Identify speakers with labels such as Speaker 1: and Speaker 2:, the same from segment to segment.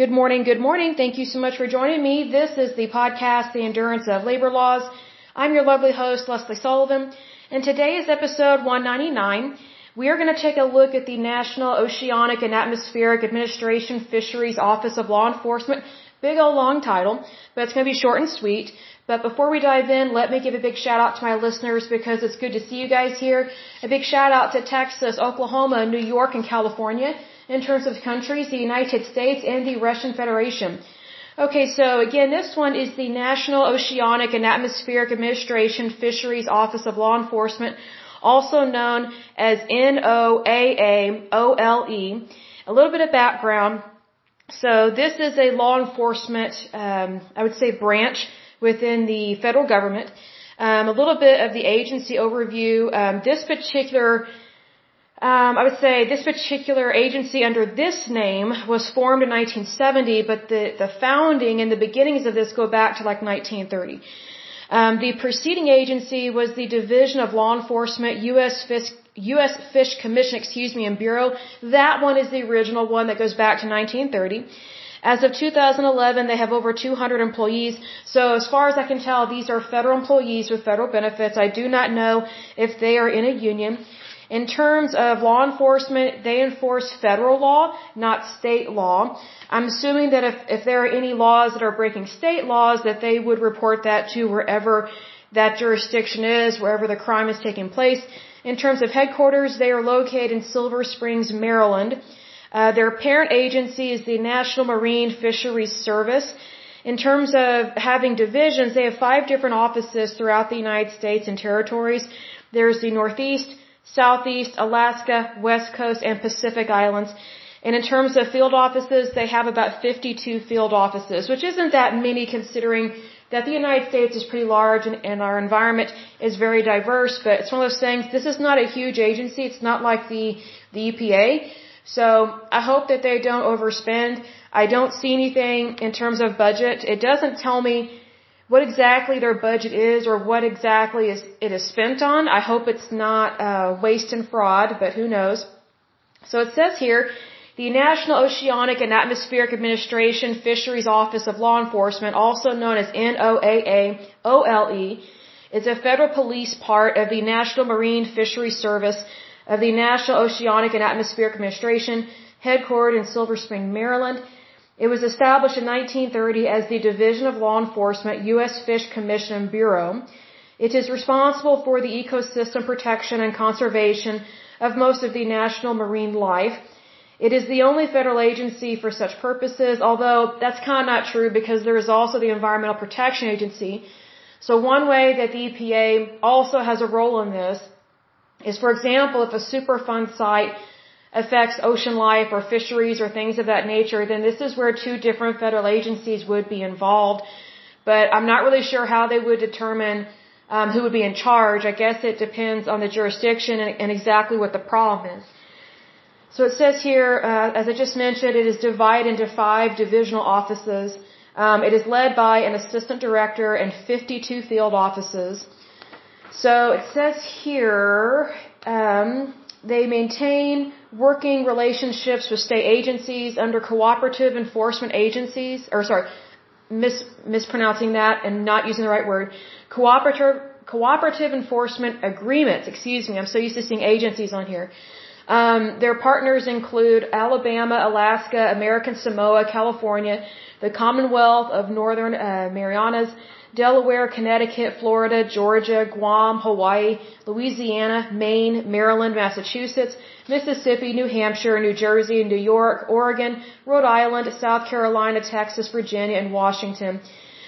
Speaker 1: Good morning, good morning. Thank you so much for joining me. This is the podcast, The Endurance of Labor Laws. I'm your lovely host, Lesley Sullivan, and today is episode 199. We are going to take a look at the National Oceanic and Atmospheric Administration Fisheries Office of Law Enforcement. Big old long title, but it's going to be short and sweet. But before we dive in, let me give a big shout out to my listeners because it's good to see you guys here. A big shout out to Texas, Oklahoma, New York, and California in terms of countries, the United States and the Russian Federation. Okay, so again, this one is the National Oceanic and Atmospheric Administration Fisheries Office of Law Enforcement, also known as NOAAOLE. A little bit of background. So this is a law enforcement, um, I would say branch within the federal government. Um, a little bit of the agency overview. Um, this particular um, I would say this particular agency under this name was formed in 1970, but the, the founding and the beginnings of this go back to like 1930. Um, the preceding agency was the Division of Law Enforcement, U.S. Fish, U.S. Fish Commission, excuse me, and Bureau. That one is the original one that goes back to 1930. As of 2011, they have over 200 employees. So as far as I can tell, these are federal employees with federal benefits. I do not know if they are in a union. In terms of law enforcement, they enforce federal law, not state law. I'm assuming that if, if there are any laws that are breaking state laws, that they would report that to wherever that jurisdiction is, wherever the crime is taking place. In terms of headquarters, they are located in Silver Springs, Maryland. Uh, their parent agency is the National Marine Fisheries Service. In terms of having divisions, they have five different offices throughout the United States and territories. There's the Northeast, Southeast, Alaska, West Coast, and Pacific Islands. And in terms of field offices, they have about 52 field offices, which isn't that many considering that the United States is pretty large and, and, our environment is very diverse, but it's one of those things, this is not a huge agency, it's not like the, the EPA. So I hope that they don't overspend. I don't see anything in terms of budget. It doesn't tell me what exactly their budget is or what exactly is, it is spent on. I hope it's not uh, waste and fraud, but who knows. So it says here, the National Oceanic and Atmospheric Administration Fisheries Office of Law Enforcement, also known as NOAA-OLE, is a federal police part of the National Marine Fisheries Service of the National Oceanic and Atmospheric Administration, headquartered in Silver Spring, Maryland. It was established in 1930 as the Division of Law Enforcement, U.S. Fish Commission and Bureau. It is responsible for the ecosystem protection and conservation of most of the national marine life. It is the only federal agency for such purposes, although that's kind of not true because there is also the Environmental Protection Agency. So one way that the EPA also has a role in this is, for example, if a Superfund site affects ocean life or fisheries or things of that nature, then this is where two different federal agencies would be involved. But I'm not really sure how they would determine um, who would be in charge. I guess it depends on the jurisdiction and, and exactly what the problem is. So it says here, uh, as I just mentioned, it is divided into five divisional offices. Um, it is led by an assistant director and 52 field offices. So it says here, um, they maintain working relationships with state agencies under cooperative enforcement agencies, or sorry, mis, mispronouncing that and not using the right word. Cooperative, cooperative enforcement agreements, excuse me, I'm so used to seeing agencies on here. Um, their partners include Alabama, Alaska, American Samoa, California, the Commonwealth of Northern uh, Marianas, Delaware, Connecticut, Florida, Georgia, Guam, Hawaii, Louisiana, Maine, Maryland, Massachusetts, Mississippi, New Hampshire, New Jersey, New York, Oregon, Rhode Island, South Carolina, Texas, Virginia, and Washington.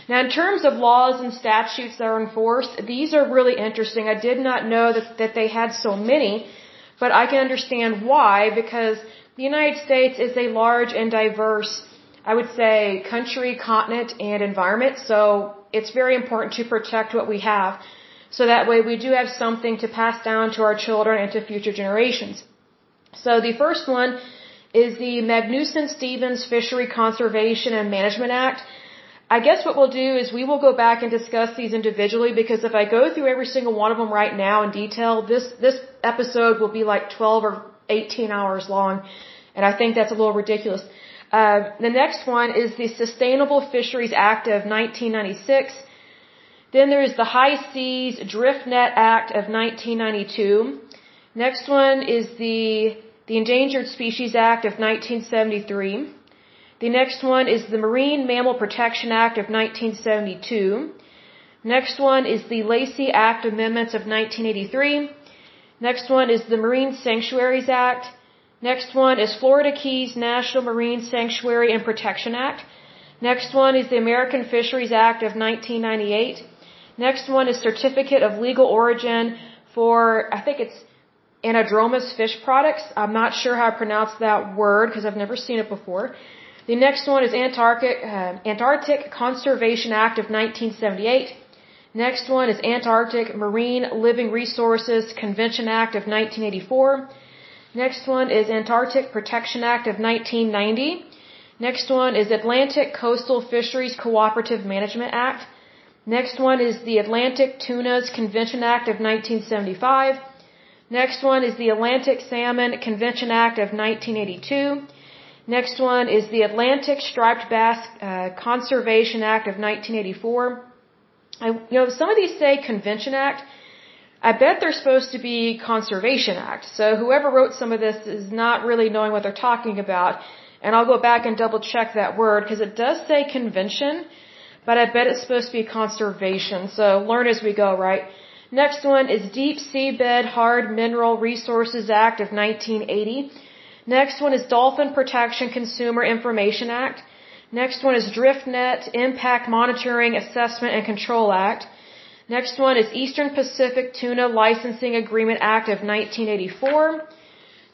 Speaker 1: Now, in terms of laws and statutes that are enforced, these are really interesting. I did not know that, that they had so many, but I can understand why, because the United States is a large and diverse, I would say, country, continent, and environment. So it's very important to protect what we have so that way we do have something to pass down to our children and to future generations. So the first one is the Magnuson-Stevens Fishery Conservation and Management Act. I guess what we'll do is we will go back and discuss these individually because if I go through every single one of them right now in detail, this, this episode will be like 12 or 18 hours long. And I think that's a little ridiculous. Uh, the next one is the Sustainable Fisheries Act of 1996. Then there is the High Seas Drift Net Act of 1992. Next one is the, the Endangered Species Act of 1973. The next one is the Marine Mammal Protection Act of 1972. Next one is the Lacey Act Amendments of 1983. Next one is the Marine Sanctuaries Act. Next one is Florida Keys National Marine Sanctuary and Protection Act. Next one is the American Fisheries Act of 1998. Next one is Certificate of Legal Origin for, I think it's Anadromous Fish Products. I'm not sure how I pronounce that word because I've never seen it before. The next one is Antarctic, uh, Antarctic Conservation Act of 1978. Next one is Antarctic Marine Living Resources Convention Act of 1984. Next one is Antarctic Protection Act of 1990. Next one is Atlantic Coastal Fisheries Cooperative Management Act. Next one is the Atlantic Tunas Convention Act of 1975. Next one is the Atlantic Salmon Convention Act of 1982. Next one is the Atlantic Striped Bass uh, Conservation Act of 1984. I, you know, some of these say Convention Act. I bet they're supposed to be Conservation Act. So whoever wrote some of this is not really knowing what they're talking about. And I'll go back and double check that word because it does say convention, but I bet it's supposed to be conservation. So learn as we go, right? Next one is Deep Seabed Hard Mineral Resources Act of 1980. Next one is Dolphin Protection Consumer Information Act. Next one is DriftNet Impact Monitoring Assessment and Control Act. Next one is Eastern Pacific Tuna Licensing Agreement Act of 1984.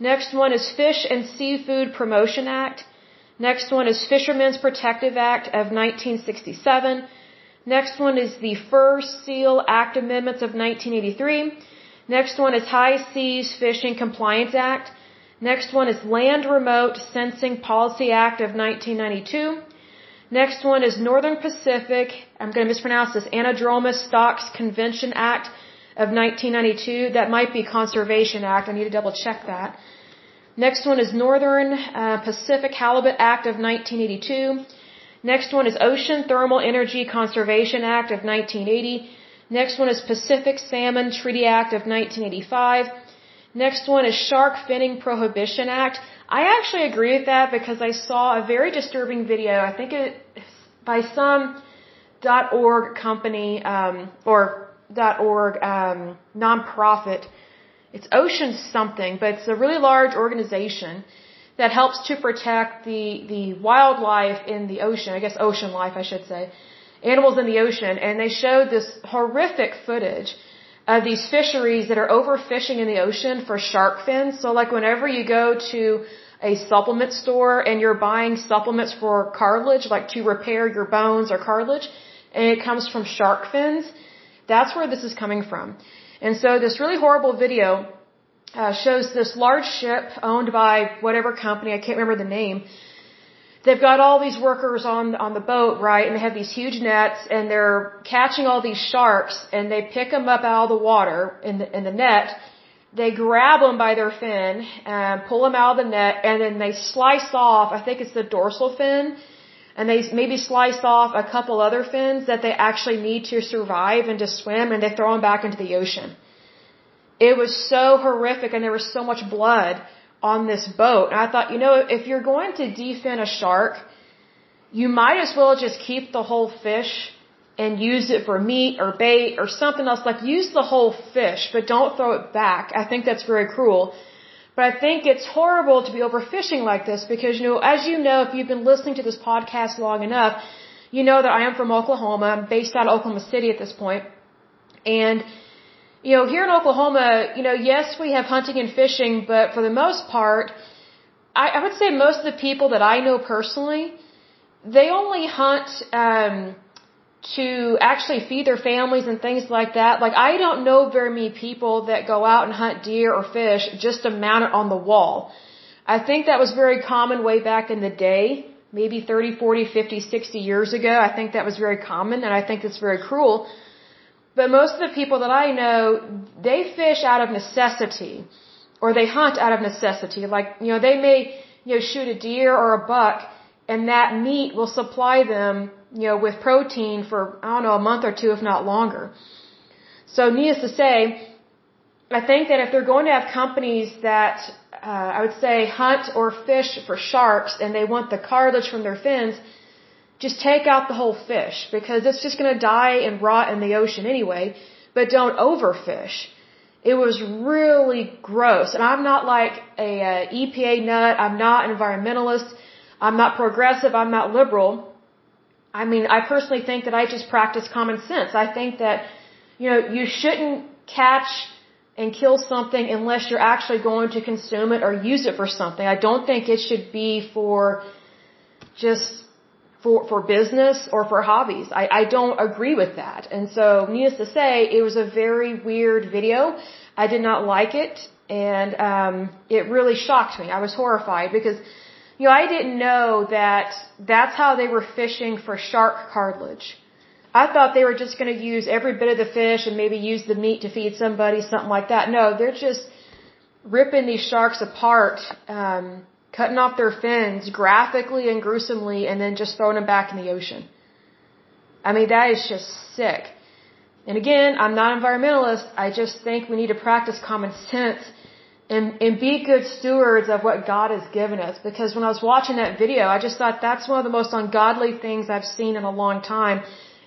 Speaker 1: Next one is Fish and Seafood Promotion Act. Next one is Fishermen's Protective Act of 1967. Next one is the Fur Seal Act Amendments of 1983. Next one is High Seas Fishing Compliance Act. Next one is Land Remote Sensing Policy Act of 1992. Next one is Northern Pacific, I'm going to mispronounce this, Anadromous Stocks Convention Act of 1992. That might be Conservation Act. I need to double check that. Next one is Northern uh, Pacific Halibut Act of 1982. Next one is Ocean Thermal Energy Conservation Act of 1980. Next one is Pacific Salmon Treaty Act of 1985. Next one is Shark Finning Prohibition Act. I actually agree with that because I saw a very disturbing video. I think it by some dot .org company um, or .org um, nonprofit. It's Ocean something, but it's a really large organization that helps to protect the the wildlife in the ocean. I guess ocean life, I should say, animals in the ocean. And they showed this horrific footage of these fisheries that are overfishing in the ocean for shark fins. So like whenever you go to a supplement store and you're buying supplements for cartilage, like to repair your bones or cartilage, and it comes from shark fins, that's where this is coming from. And so this really horrible video uh, shows this large ship owned by whatever company, I can't remember the name, they've got all these workers on on the boat, right? And they have these huge nets, and they're catching all these sharks, and they pick them up out of the water in the in the net. They grab them by their fin and pull them out of the net, and then they slice off. I think it's the dorsal fin, and they maybe slice off a couple other fins that they actually need to survive and to swim, and they throw them back into the ocean. It was so horrific, and there was so much blood on this boat. And I thought, you know, if you're going to defin a shark, you might as well just keep the whole fish and use it for meat or bait or something else. Like use the whole fish, but don't throw it back. I think that's very cruel. But I think it's horrible to be overfishing like this because, you know, as you know, if you've been listening to this podcast long enough, you know that I am from Oklahoma. I'm based out of Oklahoma City at this point. And you know, here in Oklahoma, you know, yes, we have hunting and fishing, but for the most part, I, I would say most of the people that I know personally, they only hunt um, to actually feed their families and things like that. Like, I don't know very many people that go out and hunt deer or fish just to mount it on the wall. I think that was very common way back in the day, maybe 30, 40, 50, 60 years ago. I think that was very common, and I think it's very cruel but most of the people that I know, they fish out of necessity or they hunt out of necessity. Like, you know, they may, you know, shoot a deer or a buck and that meat will supply them, you know, with protein for, I don't know, a month or two, if not longer. So needless to say, I think that if they're going to have companies that, uh, I would say hunt or fish for sharks and they want the cartilage from their fins, just take out the whole fish because it's just going to die and rot in the ocean anyway, but don't overfish. It was really gross. And I'm not like a, a EPA nut. I'm not environmentalist. I'm not progressive. I'm not liberal. I mean, I personally think that I just practice common sense. I think that, you know, you shouldn't catch and kill something unless you're actually going to consume it or use it for something. I don't think it should be for just for, for business or for hobbies. I, I don't agree with that. And so, needless to say, it was a very weird video. I did not like it, and um, it really shocked me. I was horrified because, you know, I didn't know that that's how they were fishing for shark cartilage. I thought they were just going to use every bit of the fish and maybe use the meat to feed somebody, something like that. No, they're just ripping these sharks apart. Um, cutting off their fins graphically and gruesomely and then just throwing them back in the ocean. I mean, that is just sick. And again, I'm not an environmentalist. I just think we need to practice common sense and, and be good stewards of what God has given us. Because when I was watching that video, I just thought that's one of the most ungodly things I've seen in a long time,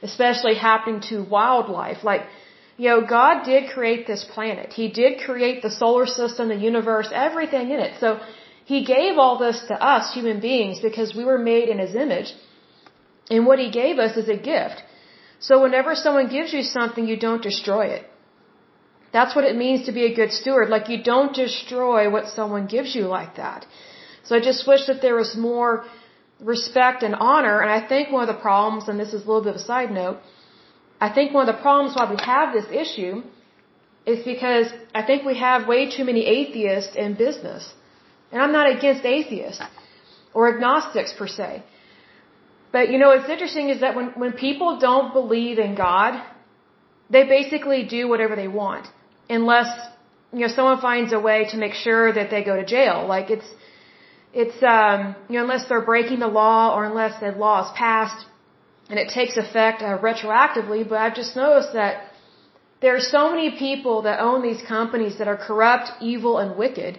Speaker 1: especially happening to wildlife. Like, you know, God did create this planet. He did create the solar system, the universe, everything in it. So, he gave all this to us, human beings, because we were made in His image. And what He gave us is a gift. So whenever someone gives you something, you don't destroy it. That's what it means to be a good steward. Like you don't destroy what someone gives you like that. So I just wish that there was more respect and honor. And I think one of the problems, and this is a little bit of a side note, I think one of the problems why we have this issue is because I think we have way too many atheists in business. And I'm not against atheists or agnostics per se. But you know, what's interesting is that when, when people don't believe in God, they basically do whatever they want. Unless, you know, someone finds a way to make sure that they go to jail. Like it's, it's, um, you know, unless they're breaking the law or unless the law is passed and it takes effect uh, retroactively. But I've just noticed that there are so many people that own these companies that are corrupt, evil, and wicked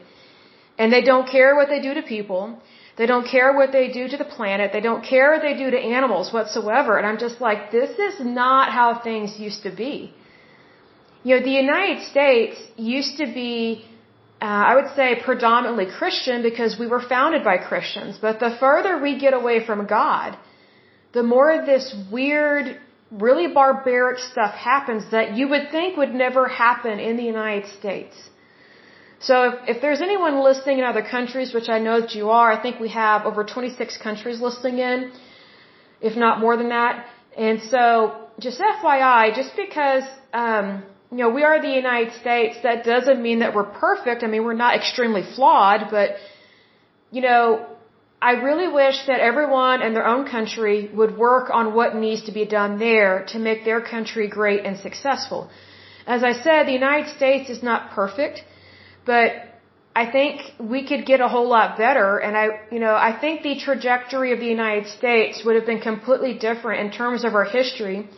Speaker 1: and they don't care what they do to people. They don't care what they do to the planet. They don't care what they do to animals whatsoever. And I'm just like, this is not how things used to be. You know, the United States used to be, uh, I would say, predominantly Christian because we were founded by Christians. But the further we get away from God, the more this weird, really barbaric stuff happens that you would think would never happen in the United States. So if, if there's anyone listening in other countries, which I know that you are, I think we have over 26 countries listening in, if not more than that. And so just FYI, just because, um, you know, we are the United States, that doesn't mean that we're perfect. I mean, we're not extremely flawed, but, you know, I really wish that everyone in their own country would work on what needs to be done there to make their country great and successful. As I said, the United States is not perfect. But I think we could get a whole lot better. And I, you know, I think the trajectory of the United States would have been completely different in terms of our history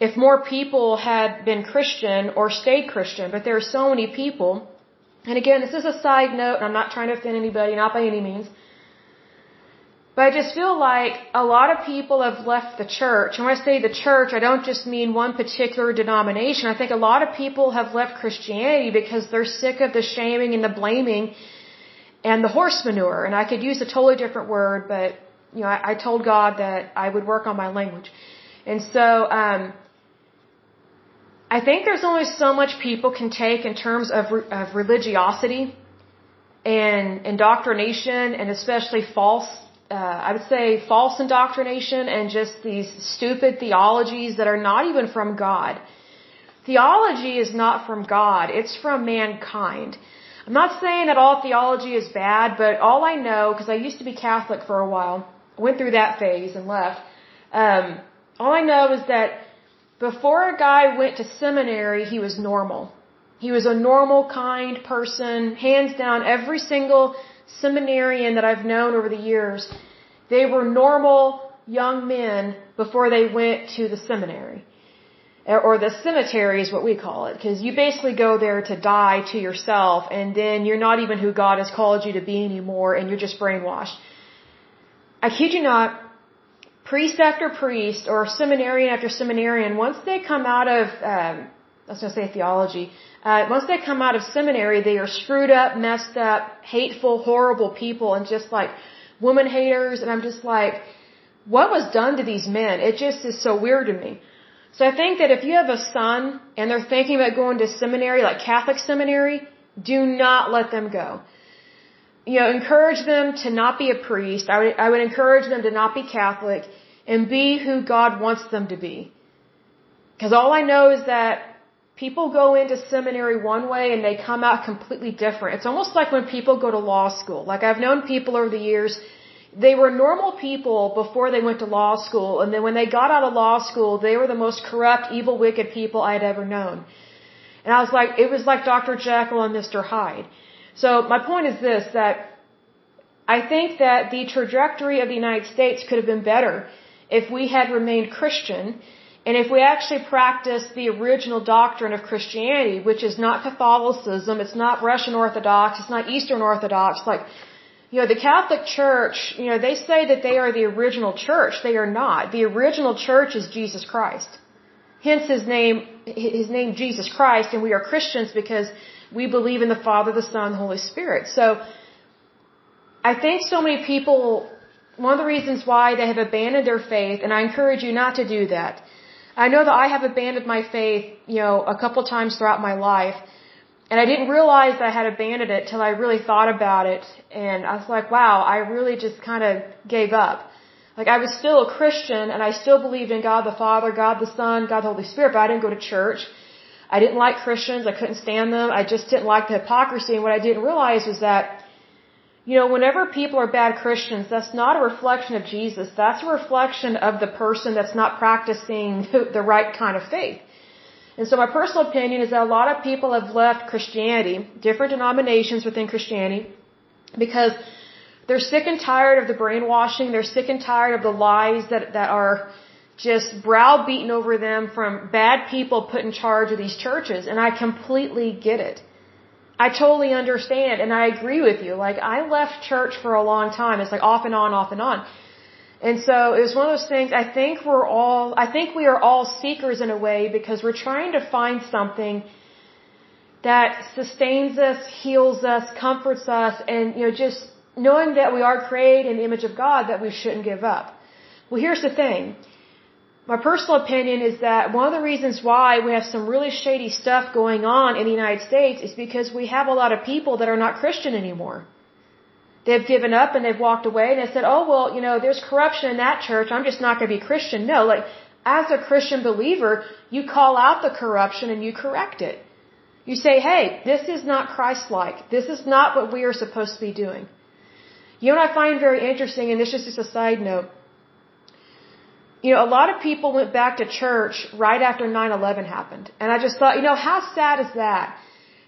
Speaker 1: if more people had been Christian or stayed Christian. But there are so many people. And again, this is a side note, and I'm not trying to offend anybody, not by any means. But I just feel like a lot of people have left the church. And when I say the church, I don't just mean one particular denomination. I think a lot of people have left Christianity because they're sick of the shaming and the blaming and the horse manure. And I could use a totally different word, but you know, I, I told God that I would work on my language. And so, um, I think there's only so much people can take in terms of, of religiosity and indoctrination and especially false uh, I would say false indoctrination and just these stupid theologies that are not even from God. Theology is not from God, it's from mankind. I'm not saying that all theology is bad, but all I know, because I used to be Catholic for a while, went through that phase and left. Um, all I know is that before a guy went to seminary, he was normal. He was a normal, kind person, hands down. Every single seminarian that I've known over the years, They were normal young men before they went to the seminary. Or the cemetery is what we call it, because you basically go there to die to yourself, and then you're not even who God has called you to be anymore, and you're just brainwashed. I kid you not, priest after priest, or seminarian after seminarian, once they come out of, um, I was going to say theology, uh, once they come out of seminary, they are screwed up, messed up, hateful, horrible people, and just like woman haters, and I'm just like, what was done to these men? It just is so weird to me. So I think that if you have a son and they're thinking about going to seminary, like Catholic seminary, do not let them go. You know, encourage them to not be a priest. I would, I would encourage them to not be Catholic and be who God wants them to be. Because all I know is that people go into seminary one way and they come out completely different. It's almost like when people go to law school. Like I've known people over the years they were normal people before they went to law school, and then when they got out of law school, they were the most corrupt, evil, wicked people I had ever known. And I was like, it was like Dr. Jekyll and Mr. Hyde. So my point is this, that I think that the trajectory of the United States could have been better if we had remained Christian, and if we actually practice the original doctrine of Christianity, which is not Catholicism, it's not Russian Orthodox, it's not Eastern Orthodox, like you know, the Catholic Church, you know, they say that they are the original church. They are not. The original church is Jesus Christ. Hence his name, his name Jesus Christ, and we are Christians because we believe in the Father, the Son, the Holy Spirit. So, I think so many people, one of the reasons why they have abandoned their faith, and I encourage you not to do that. I know that I have abandoned my faith, you know, a couple times throughout my life, and I didn't realize that I had abandoned it till I really thought about it. And I was like, wow, I really just kind of gave up. Like I was still a Christian and I still believed in God the Father, God the Son, God the Holy Spirit, but I didn't go to church. I didn't like Christians. I couldn't stand them. I just didn't like the hypocrisy. And what I didn't realize was that, you know, whenever people are bad Christians, that's not a reflection of Jesus. That's a reflection of the person that's not practicing the right kind of faith. And so my personal opinion is that a lot of people have left Christianity, different denominations within Christianity, because they're sick and tired of the brainwashing, they're sick and tired of the lies that, that are just browbeaten over them from bad people put in charge of these churches. And I completely get it. I totally understand and I agree with you. Like I left church for a long time. It's like off and on, off and on. And so it was one of those things, I think we're all, I think we are all seekers in a way because we're trying to find something that sustains us, heals us, comforts us, and, you know, just knowing that we are created in the image of God that we shouldn't give up. Well, here's the thing. My personal opinion is that one of the reasons why we have some really shady stuff going on in the United States is because we have a lot of people that are not Christian anymore. They've given up and they've walked away and they said, oh, well, you know, there's corruption in that church. I'm just not going to be Christian. No, like, as a Christian believer, you call out the corruption and you correct it. You say, hey, this is not Christ-like. This is not what we are supposed to be doing. You know what I find very interesting, and this is just a side note. You know, a lot of people went back to church right after 9-11 happened. And I just thought, you know, how sad is that?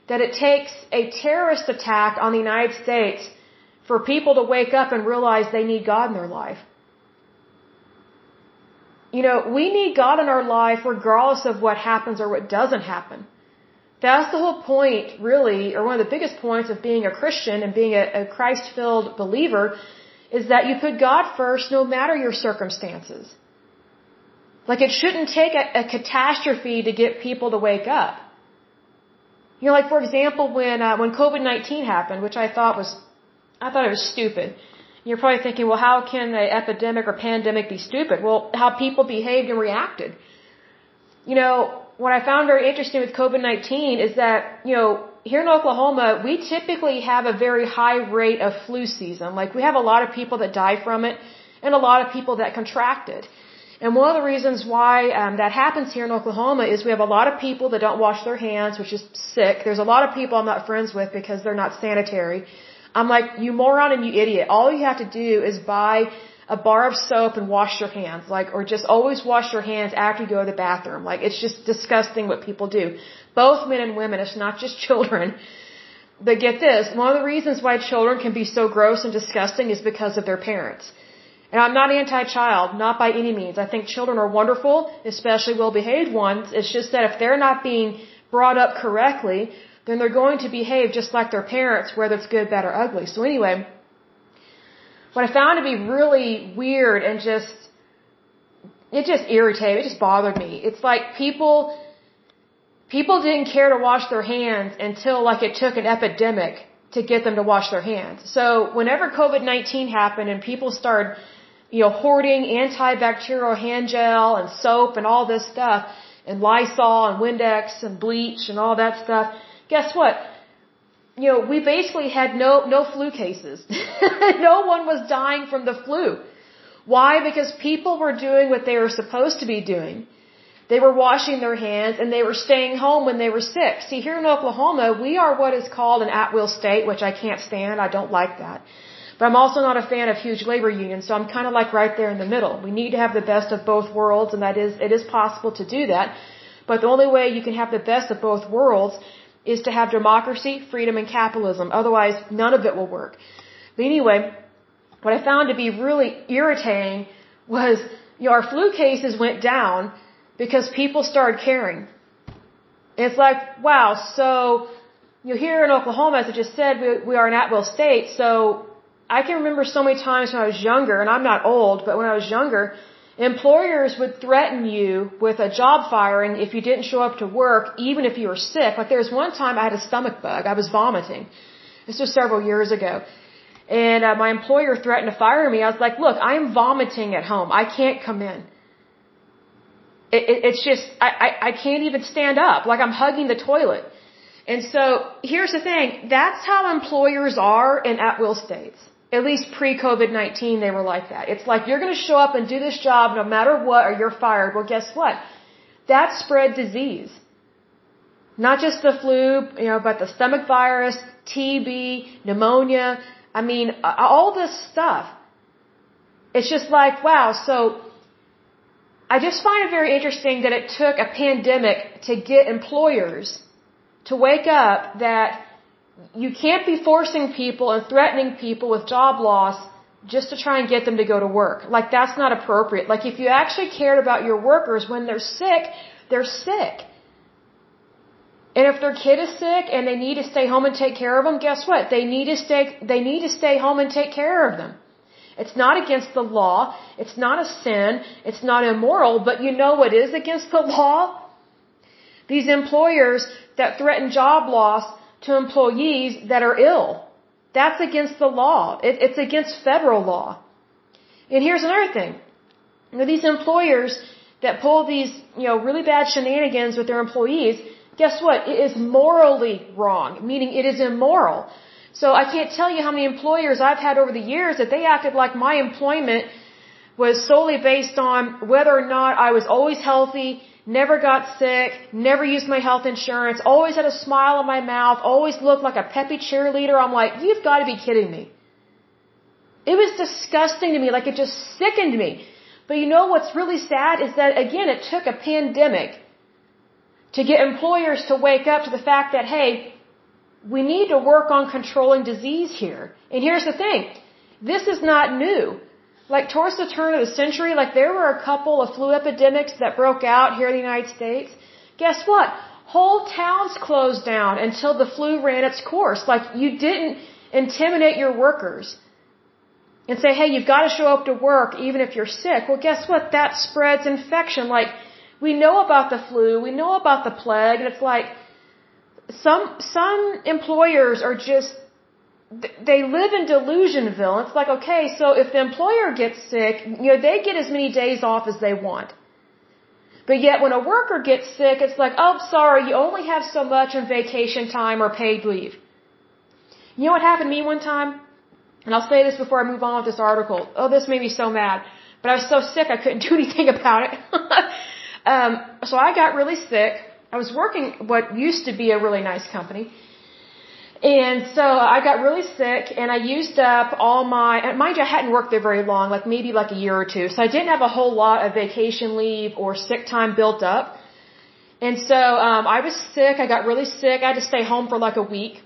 Speaker 1: That it takes a terrorist attack on the United States for people to wake up and realize they need God in their life. You know, we need God in our life regardless of what happens or what doesn't happen. That's the whole point, really, or one of the biggest points of being a Christian and being a, a Christ-filled believer is that you put God first no matter your circumstances. Like it shouldn't take a, a catastrophe to get people to wake up. You know, like for example, when uh, when COVID-19 happened, which I thought was I thought it was stupid. You're probably thinking, well, how can an epidemic or pandemic be stupid? Well, how people behaved and reacted. You know, what I found very interesting with COVID-19 is that, you know, here in Oklahoma, we typically have a very high rate of flu season. Like, we have a lot of people that die from it and a lot of people that contract it. And one of the reasons why um, that happens here in Oklahoma is we have a lot of people that don't wash their hands, which is sick. There's a lot of people I'm not friends with because they're not sanitary. I'm like, you moron and you idiot. All you have to do is buy a bar of soap and wash your hands. Like, or just always wash your hands after you go to the bathroom. Like, it's just disgusting what people do. Both men and women. It's not just children. But get this, one of the reasons why children can be so gross and disgusting is because of their parents. And I'm not anti-child, not by any means. I think children are wonderful, especially well-behaved ones. It's just that if they're not being brought up correctly, then they're going to behave just like their parents, whether it's good, bad, or ugly. So anyway, what I found to be really weird and just, it just irritated, it just bothered me. It's like people, people didn't care to wash their hands until like it took an epidemic to get them to wash their hands. So whenever COVID-19 happened and people started you know, hoarding antibacterial hand gel and soap and all this stuff, and Lysol and Windex and bleach and all that stuff. Guess what? You know, we basically had no, no flu cases. no one was dying from the flu. Why? Because people were doing what they were supposed to be doing. They were washing their hands and they were staying home when they were sick. See, here in Oklahoma, we are what is called an at-will state, which I can't stand. I don't like that. But I'm also not a fan of huge labor unions, so I'm kind of like right there in the middle. We need to have the best of both worlds, and that is, it is possible to do that. But the only way you can have the best of both worlds is to have democracy, freedom, and capitalism. Otherwise, none of it will work. But anyway, what I found to be really irritating was, you know, our flu cases went down because people started caring. It's like, wow, so, you know, here in Oklahoma, as I just said, we, we are an at-will state, so I can remember so many times when I was younger, and I'm not old, but when I was younger, employers would threaten you with a job firing if you didn't show up to work, even if you were sick. Like there was one time I had a stomach bug. I was vomiting. This was several years ago. And uh, my employer threatened to fire me. I was like, look, I am vomiting at home. I can't come in. It, it, it's just, I, I, I can't even stand up. Like I'm hugging the toilet. And so here's the thing. That's how employers are in at-will states at least pre-COVID-19, they were like that. It's like you're going to show up and do this job no matter what or you're fired. Well, guess what? That spread disease. Not just the flu, you know, but the stomach virus, TB, pneumonia. I mean, all this stuff. It's just like, wow. So I just find it very interesting that it took a pandemic to get employers to wake up that you can't be forcing people and threatening people with job loss just to try and get them to go to work. Like that's not appropriate. Like if you actually cared about your workers when they're sick, they're sick. And if their kid is sick and they need to stay home and take care of them, guess what? They need to stay they need to stay home and take care of them. It's not against the law. It's not a sin. It's not immoral. But you know what is against the law? These employers that threaten job loss to employees that are ill. That's against the law. It, it's against federal law. And here's another thing. You know, these employers that pull these, you know, really bad shenanigans with their employees, guess what? It is morally wrong, meaning it is immoral. So I can't tell you how many employers I've had over the years that they acted like my employment was solely based on whether or not I was always healthy never got sick, never used my health insurance, always had a smile on my mouth, always looked like a peppy cheerleader. I'm like, you've got to be kidding me. It was disgusting to me, like it just sickened me. But you know what's really sad is that again, it took a pandemic to get employers to wake up to the fact that, hey, we need to work on controlling disease here. And here's the thing. This is not new like towards the turn of the century, like there were a couple of flu epidemics that broke out here in the United States. Guess what? Whole towns closed down until the flu ran its course. Like you didn't intimidate your workers and say, hey, you've got to show up to work even if you're sick. Well, guess what? That spreads infection. Like we know about the flu, we know about the plague, and it's like some some employers are just they live in delusionville. It's like, okay, so if the employer gets sick, you know, they get as many days off as they want. But yet when a worker gets sick, it's like, oh, sorry, you only have so much on vacation time or paid leave. You know what happened to me one time? And I'll say this before I move on with this article. Oh, this made me so mad. But I was so sick I couldn't do anything about it. um, so I got really sick. I was working what used to be a really nice company. And so I got really sick and I used up all my, mind you, I hadn't worked there very long, like maybe like a year or two. So I didn't have a whole lot of vacation leave or sick time built up. And so, um, I was sick. I got really sick. I had to stay home for like a week.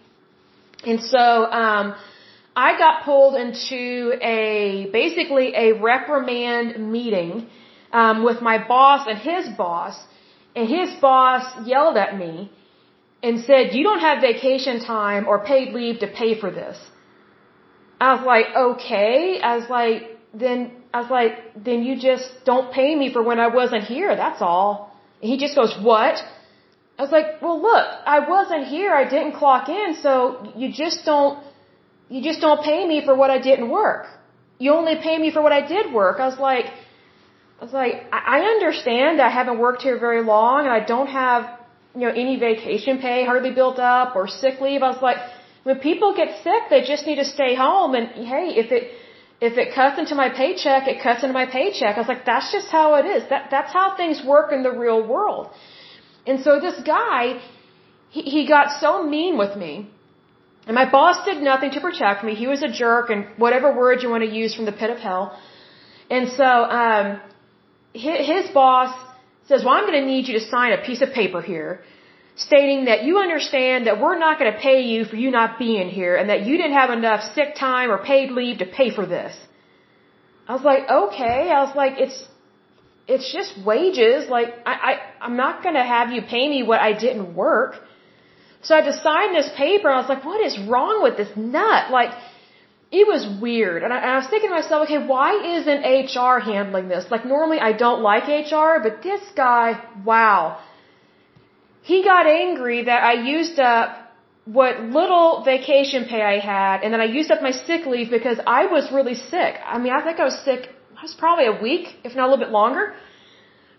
Speaker 1: And so, um, I got pulled into a basically a reprimand meeting um, with my boss and his boss, and his boss yelled at me and said, "You don't have vacation time or paid leave to pay for this." I was like, "Okay." I was like, "Then I was like, then you just don't pay me for when I wasn't here. That's all." And he just goes, "What?" I was like, "Well, look, I wasn't here. I didn't clock in, so you just don't." you just don't pay me for what I didn't work. You only pay me for what I did work. I was like, I was like, I understand I haven't worked here very long and I don't have, you know, any vacation pay hardly built up or sick leave. I was like, when people get sick, they just need to stay home and hey, if it, if it cuts into my paycheck, it cuts into my paycheck. I was like, that's just how it is. That, that's how things work in the real world. And so this guy, he, he got so mean with me and my boss did nothing to protect me. He was a jerk and whatever word you want to use from the pit of hell. And so, um, his, his boss says, well, I'm going to need you to sign a piece of paper here stating that you understand that we're not going to pay you for you not being here and that you didn't have enough sick time or paid leave to pay for this. I was like, okay. I was like, it's, it's just wages. Like, I, I, I'm not going to have you pay me what I didn't work. So I had to sign this paper, I was like, what is wrong with this nut? Like, it was weird. And I, and I was thinking to myself, okay, why isn't HR handling this? Like, normally I don't like HR, but this guy, wow. He got angry that I used up what little vacation pay I had, and then I used up my sick leave because I was really sick. I mean, I think I was sick, I was probably a week, if not a little bit longer.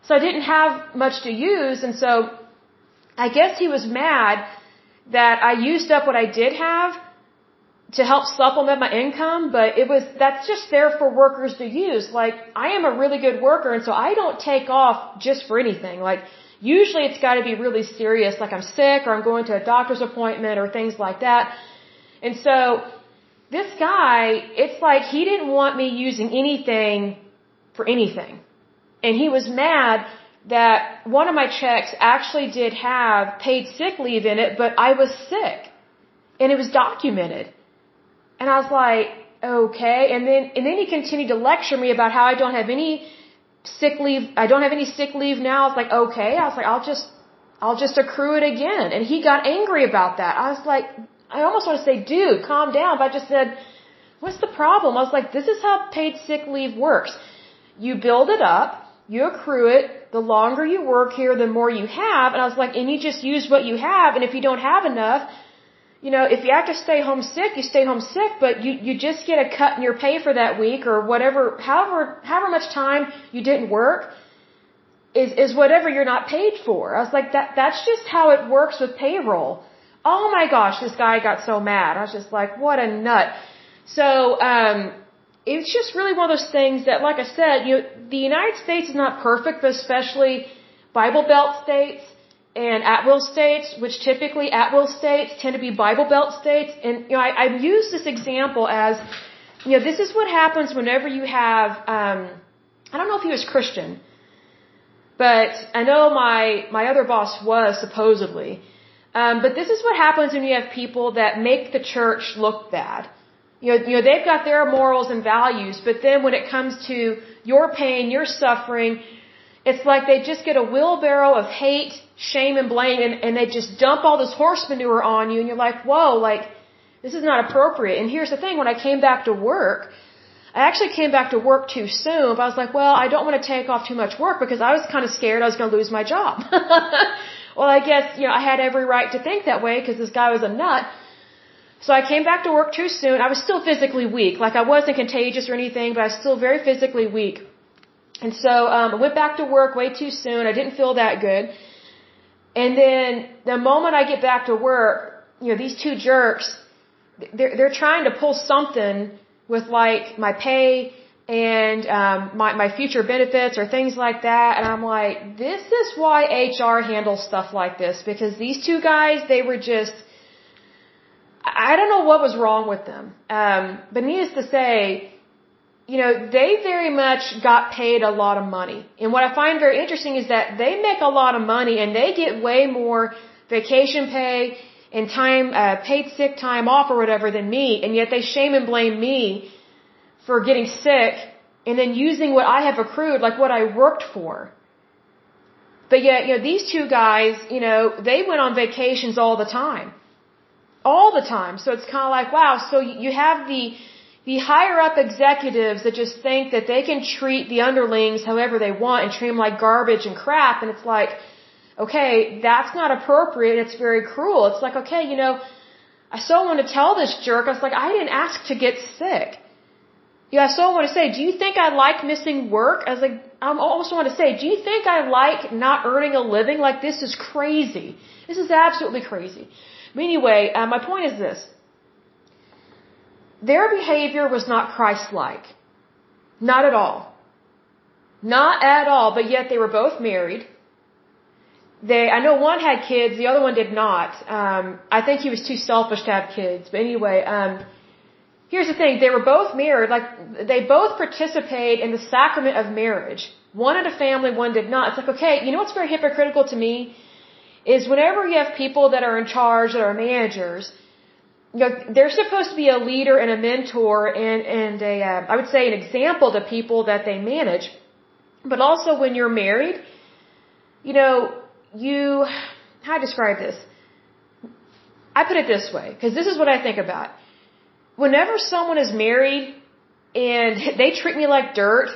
Speaker 1: So I didn't have much to use, and so I guess he was mad that I used up what I did have to help supplement my income, but it was, that's just there for workers to use. Like, I am a really good worker, and so I don't take off just for anything. Like, usually it's gotta be really serious, like I'm sick or I'm going to a doctor's appointment or things like that. And so, this guy, it's like he didn't want me using anything for anything. And he was mad that one of my checks actually did have paid sick leave in it, but I was sick. And it was documented. And I was like, okay. And then, and then he continued to lecture me about how I don't have any sick leave, I don't have any sick leave now. I was like, okay. I was like, I'll just, I'll just accrue it again. And he got angry about that. I was like, I almost want to say, dude, calm down. But I just said, what's the problem? I was like, this is how paid sick leave works. You build it up you accrue it. The longer you work here, the more you have. And I was like, and you just use what you have. And if you don't have enough, you know, if you have to stay home sick, you stay home sick, but you, you just get a cut in your pay for that week or whatever, however, however much time you didn't work is, is whatever you're not paid for. I was like, that, that's just how it works with payroll. Oh my gosh, this guy got so mad. I was just like, what a nut. So, um, it's just really one of those things that, like I said, you know, the United States is not perfect, but especially Bible Belt states and at will states, which typically at will states tend to be Bible Belt states. And, you know, I, I've used this example as, you know, this is what happens whenever you have, um, I don't know if he was Christian, but I know my, my other boss was supposedly. Um, but this is what happens when you have people that make the church look bad. You know, you know, they've got their morals and values, but then when it comes to your pain, your suffering, it's like they just get a wheelbarrow of hate, shame, and blame, and, and they just dump all this horse manure on you, and you're like, whoa, like, this is not appropriate. And here's the thing, when I came back to work, I actually came back to work too soon, but I was like, well, I don't want to take off too much work because I was kind of scared I was going to lose my job. well, I guess, you know, I had every right to think that way because this guy was a nut. So I came back to work too soon. I was still physically weak. Like I wasn't contagious or anything, but I was still very physically weak. And so um, I went back to work way too soon. I didn't feel that good. And then the moment I get back to work, you know, these two jerks, they're, they're trying to pull something with like my pay and um, my, my future benefits or things like that. And I'm like, this is why HR handles stuff like this because these two guys, they were just – I don't know what was wrong with them. Um, but needless to say, you know, they very much got paid a lot of money. And what I find very interesting is that they make a lot of money and they get way more vacation pay and time, uh, paid sick time off or whatever than me, and yet they shame and blame me for getting sick and then using what I have accrued, like what I worked for. But yet, you know, these two guys, you know, they went on vacations all the time. All the time. So it's kind of like, wow, so you have the, the higher up executives that just think that they can treat the underlings however they want and treat them like garbage and crap. And it's like, okay, that's not appropriate. It's very cruel. It's like, okay, you know, I so want to tell this jerk. I was like, I didn't ask to get sick. Yeah, I so want to say, do you think I like missing work? I was like, I also want to say, do you think I like not earning a living? Like, this is crazy. This is absolutely crazy. But anyway, uh, my point is this. Their behavior was not Christ-like. Not at all. Not at all, but yet they were both married. They, I know one had kids, the other one did not. Um, I think he was too selfish to have kids. But anyway, um, here's the thing. They were both married, like, they both participate in the sacrament of marriage. One had a family, one did not. It's like, okay, you know what's very hypocritical to me? Is whenever you have people that are in charge, that are managers, you know, they're supposed to be a leader and a mentor and, and a, uh, I would say an example to people that they manage. But also when you're married, you know, you, how I describe this? I put it this way, because this is what I think about. Whenever someone is married and they treat me like dirt,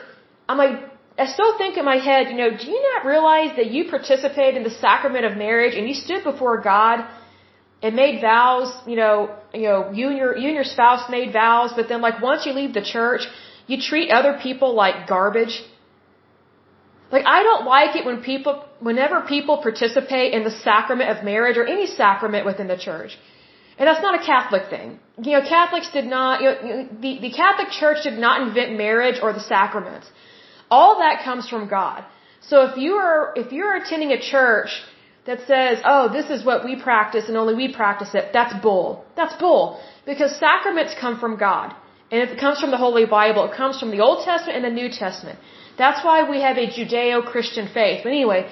Speaker 1: I'm like, I still think in my head, you know, do you not realize that you participate in the sacrament of marriage and you stood before God and made vows, you know, you know, you and your you and your spouse made vows, but then like once you leave the church, you treat other people like garbage. Like I don't like it when people whenever people participate in the sacrament of marriage or any sacrament within the church. And that's not a Catholic thing. You know, Catholics did not, you know, the, the Catholic Church did not invent marriage or the sacraments. All that comes from God. So if you are, if you're attending a church that says, oh, this is what we practice and only we practice it, that's bull. That's bull. Because sacraments come from God. And if it comes from the Holy Bible, it comes from the Old Testament and the New Testament. That's why we have a Judeo-Christian faith. But anyway,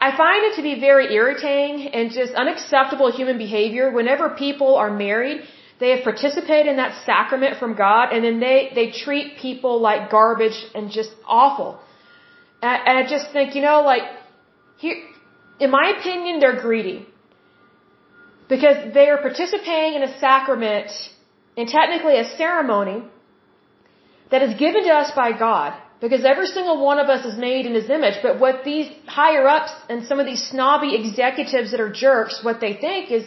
Speaker 1: I find it to be very irritating and just unacceptable human behavior whenever people are married, they have participated in that sacrament from God and then they, they treat people like garbage and just awful. And, and I just think, you know, like, here, in my opinion, they're greedy. Because they are participating in a sacrament and technically a ceremony that is given to us by God. Because every single one of us is made in His image. But what these higher ups and some of these snobby executives that are jerks, what they think is,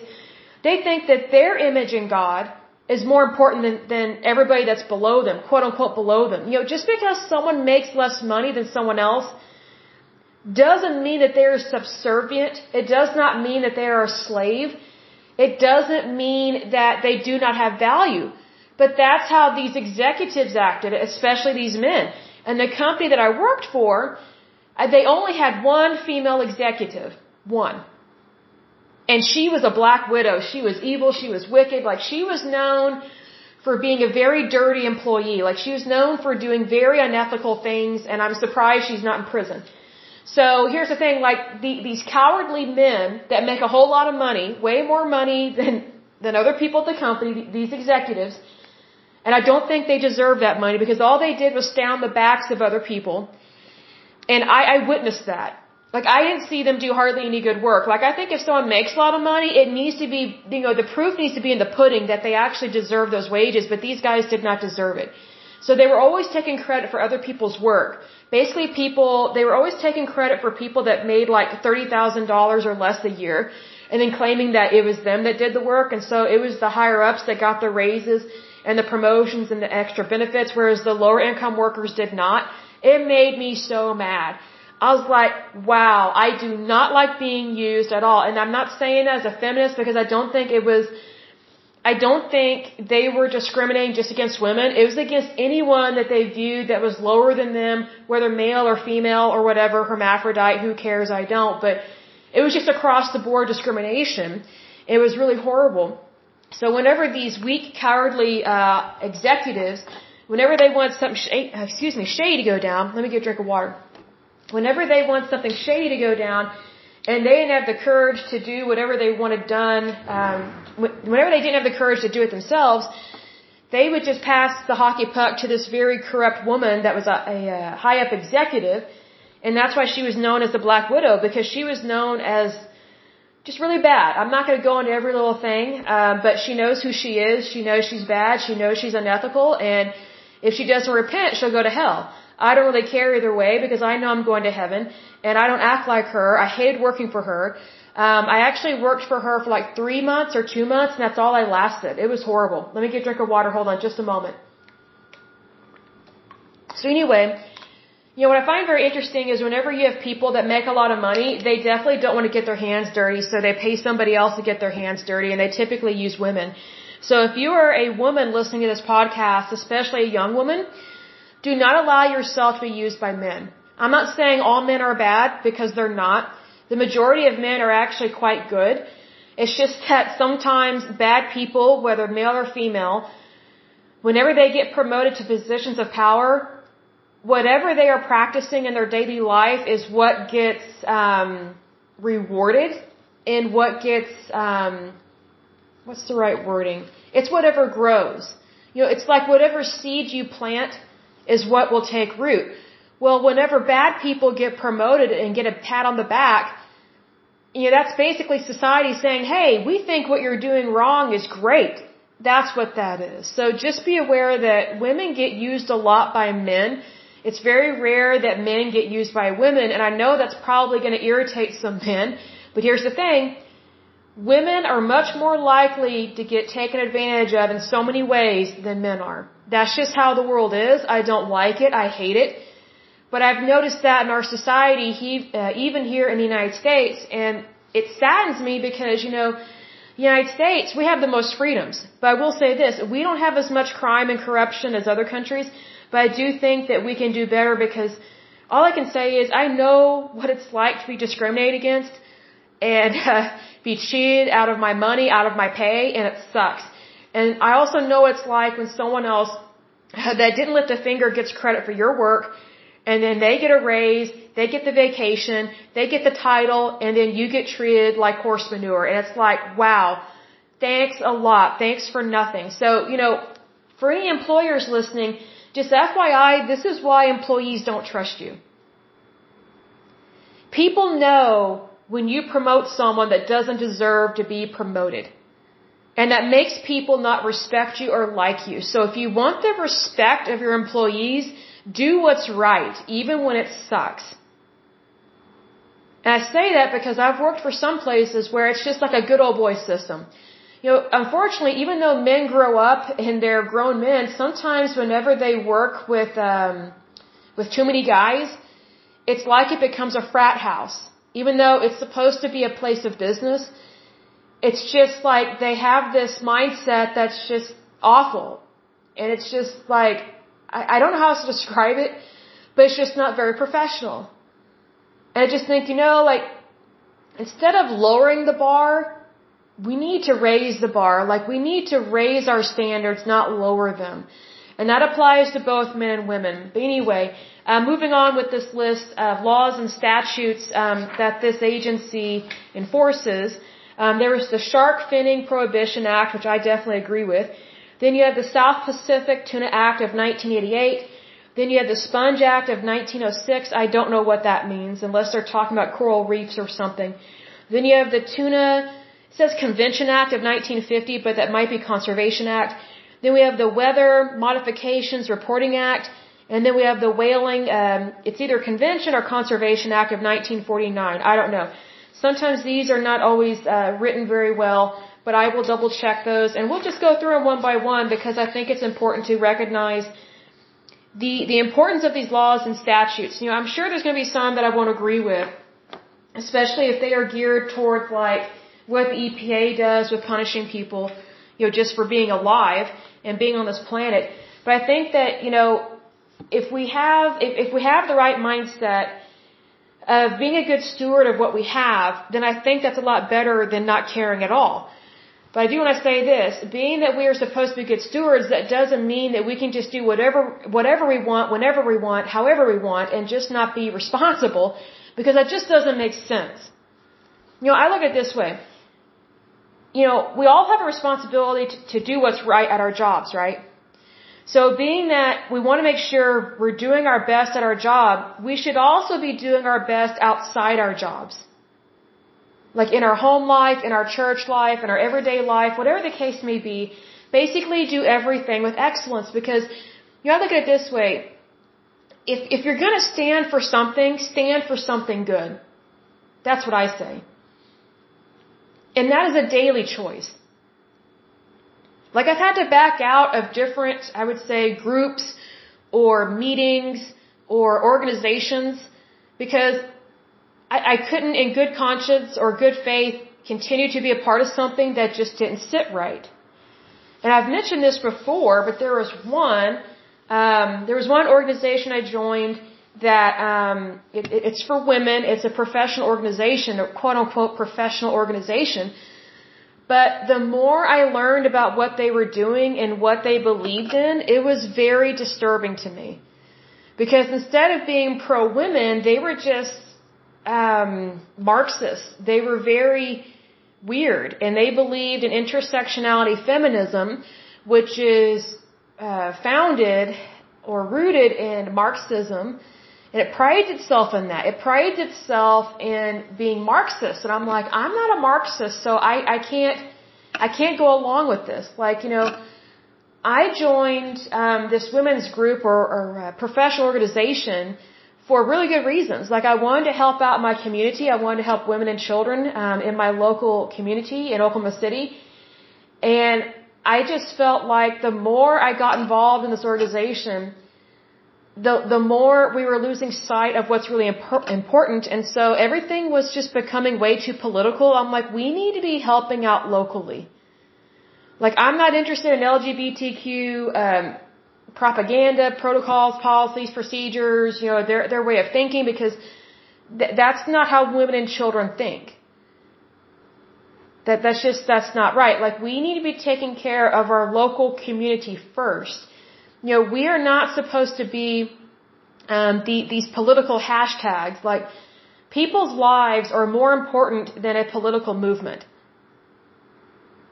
Speaker 1: they think that their image in God is more important than, than everybody that's below them, quote unquote below them. You know, just because someone makes less money than someone else doesn't mean that they're subservient. It does not mean that they are a slave. It doesn't mean that they do not have value. But that's how these executives acted, especially these men. And the company that I worked for, uh, they only had one female executive. One. And she was a black widow. She was evil. She was wicked. Like she was known for being a very dirty employee. Like she was known for doing very unethical things. And I'm surprised she's not in prison. So here's the thing, like the, these cowardly men that make a whole lot of money, way more money than, than other people at the company, these executives, and I don't think they deserve that money because all they did was stay on the backs of other people. And I, I witnessed that. Like I didn't see them do hardly any good work. Like I think if someone makes a lot of money, it needs to be, you know, the proof needs to be in the pudding that they actually deserve those wages, but these guys did not deserve it. So they were always taking credit for other people's work basically people, they were always taking credit for people that made like $30,000 or less a year and then claiming that it was them that did the work. And so it was the higher ups that got the raises and the promotions and the extra benefits, whereas the lower income workers did not. It made me so mad. I was like, wow, I do not like being used at all. And I'm not saying as a feminist because I don't think it was I don't think they were discriminating just against women. It was against anyone that they viewed that was lower than them, whether male or female or whatever, hermaphrodite, who cares, I don't. But it was just across the board discrimination. It was really horrible. So whenever these weak, cowardly uh, executives, whenever they want something, sh- excuse me, shady to go down, let me get a drink of water. Whenever they want something shady to go down, and they didn't have the courage to do whatever they wanted done. Um, whenever they didn't have the courage to do it themselves, they would just pass the hockey puck to this very corrupt woman that was a, a, a high up executive, and that's why she was known as the Black Widow because she was known as just really bad. I'm not going to go into every little thing, um, but she knows who she is. She knows she's bad. She knows she's unethical, and if she doesn't repent, she'll go to hell. I don't really care either way because I know I'm going to heaven and I don't act like her. I hated working for her. Um, I actually worked for her for like three months or two months and that's all I lasted. It was horrible. Let me get a drink of water. Hold on just a moment. So anyway, you know, what I find very interesting is whenever you have people that make a lot of money, they definitely don't want to get their hands dirty, so they pay somebody else to get their hands dirty, and they typically use women. So if you are a woman listening to this podcast, especially a young woman, do not allow yourself to be used by men. I'm not saying all men are bad because they're not. The majority of men are actually quite good. It's just that sometimes bad people, whether male or female, whenever they get promoted to positions of power, whatever they are practicing in their daily life is what gets um, rewarded and what gets um, what's the right wording? It's whatever grows. You know, it's like whatever seed you plant is what will take root. Well, whenever bad people get promoted and get a pat on the back, you know, that's basically society saying, hey, we think what you're doing wrong is great. That's what that is. So just be aware that women get used a lot by men. It's very rare that men get used by women, and I know that's probably going to irritate some men, but here's the thing. Women are much more likely to get taken advantage of in so many ways than men are. That's just how the world is. I don't like it. I hate it. But I've noticed that in our society, he, uh, even here in the United States, and it saddens me because, you know, United States, we have the most freedoms. But I will say this, we don't have as much crime and corruption as other countries, but I do think that we can do better because all I can say is I know what it's like to be discriminated against and uh, be cheated out of my money, out of my pay, and it sucks. And I also know it's like when someone else that didn't lift a finger gets credit for your work, and then they get a raise, they get the vacation, they get the title, and then you get treated like horse manure. And it's like, wow, thanks a lot, thanks for nothing. So, you know, for any employers listening, just FYI, this is why employees don't trust you. People know when you promote someone that doesn't deserve to be promoted. And that makes people not respect you or like you. So if you want the respect of your employees, do what's right, even when it sucks. And I say that because I've worked for some places where it's just like a good old boy system. You know, unfortunately, even though men grow up and they're grown men, sometimes whenever they work with, um, with too many guys, it's like it becomes a frat house. Even though it's supposed to be a place of business, it's just like they have this mindset that's just awful. And it's just like, I, I don't know how else to describe it, but it's just not very professional. And I just think, you know, like, instead of lowering the bar, we need to raise the bar. Like, we need to raise our standards, not lower them. And that applies to both men and women. But anyway, uh, moving on with this list of laws and statutes um, that this agency enforces, um, the Shark Finning Prohibition Act, which I definitely agree with. Then you have the South Pacific Tuna Act of 1988. Then you have the Sponge Act of 1906. I don't know what that means unless they're talking about coral reefs or something. Then you have the Tuna, it says Convention Act of 1950, but that might be Conservation Act. Then we have the Weather Modifications Reporting Act. And then we have the Whaling, um, it's either Convention or Conservation Act of 1949. I don't know. Sometimes these are not always uh, written very well, but I will double check those and we'll just go through them one by one because I think it's important to recognize the the importance of these laws and statutes. You know, I'm sure there's going to be some that I won't agree with, especially if they are geared towards like what the EPA does with punishing people, you know, just for being alive and being on this planet. But I think that, you know, if we have if, if we have the right mindset of being a good steward of what we have, then I think that's a lot better than not caring at all. But I do want to say this, being that we are supposed to be good stewards, that doesn't mean that we can just do whatever, whatever we want, whenever we want, however we want, and just not be responsible, because that just doesn't make sense. You know, I look at it this way. You know, we all have a responsibility to, to do what's right at our jobs, right? So being that we want to make sure we're doing our best at our job, we should also be doing our best outside our jobs. Like in our home life, in our church life, in our everyday life, whatever the case may be, basically do everything with excellence because you gotta look at it this way. If, if you're gonna stand for something, stand for something good. That's what I say. And that is a daily choice. Like I've had to back out of different, I would say, groups or meetings or organizations because I, I couldn't in good conscience or good faith continue to be a part of something that just didn't sit right. And I've mentioned this before, but there was one, um, there was one organization I joined that um, it, it's for women. It's a professional organization, a quote unquote professional organization but the more I learned about what they were doing and what they believed in, it was very disturbing to me. Because instead of being pro women, they were just um, Marxists. They were very weird, and they believed in intersectionality feminism, which is uh, founded or rooted in Marxism and it prides itself in that. It prides itself in being Marxist. And I'm like, I'm not a Marxist, so I, I can't, I can't go along with this. Like, you know, I joined um, this women's group or, or uh, professional organization for really good reasons. Like, I wanted to help out my community. I wanted to help women and children um, in my local community in Oklahoma City. And I just felt like the more I got involved in this organization, the the more we were losing sight of what's really imp- important, and so everything was just becoming way too political. I'm like, we need to be helping out locally. Like, I'm not interested in LGBTQ um, propaganda, protocols, policies, procedures, you know, their their way of thinking, because th- that's not how women and children think. That that's just that's not right. Like, we need to be taking care of our local community first you know, we are not supposed to be um, the, these political hashtags. Like, people's lives are more important than a political movement.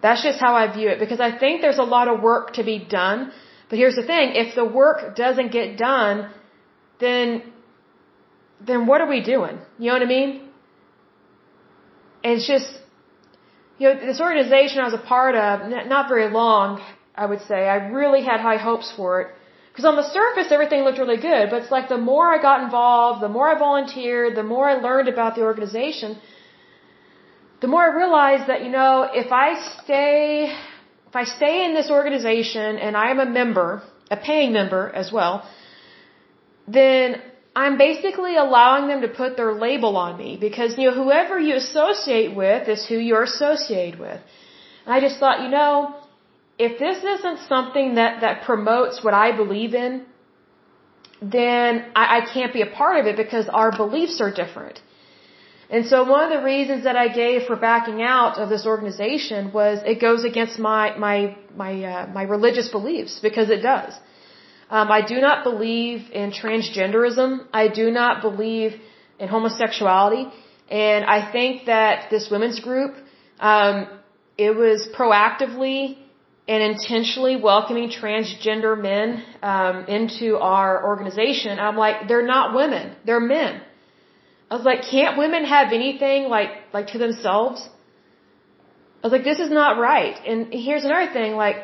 Speaker 1: That's just how I view it because I think there's a lot of work to be done. But here's the thing: if the work doesn't get done, then then what are we doing? You know what I mean? it's just, you know, this organization I was a part of, not very long, I would say. I really had high hopes for it. Because on the surface, everything looked really good, but it's like the more I got involved, the more I volunteered, the more I learned about the organization, the more I realized that, you know, if I stay, if I stay in this organization and I am a member, a paying member as well, then I'm basically allowing them to put their label on me because, you know, whoever you associate with is who you're associated with. And I just thought, you know, if this isn't something that, that promotes what I believe in, then I, I can't be a part of it because our beliefs are different. And so one of the reasons that I gave for backing out of this organization was it goes against my my my uh, my religious beliefs because it does. Um, I do not believe in transgenderism. I do not believe in homosexuality, and I think that this women's group, um, it was proactively and intentionally welcoming transgender men um, into our organization. I'm like, they're not women, they're men. I was like, can't women have anything like like to themselves? I was like, this is not right. And here's another thing, like,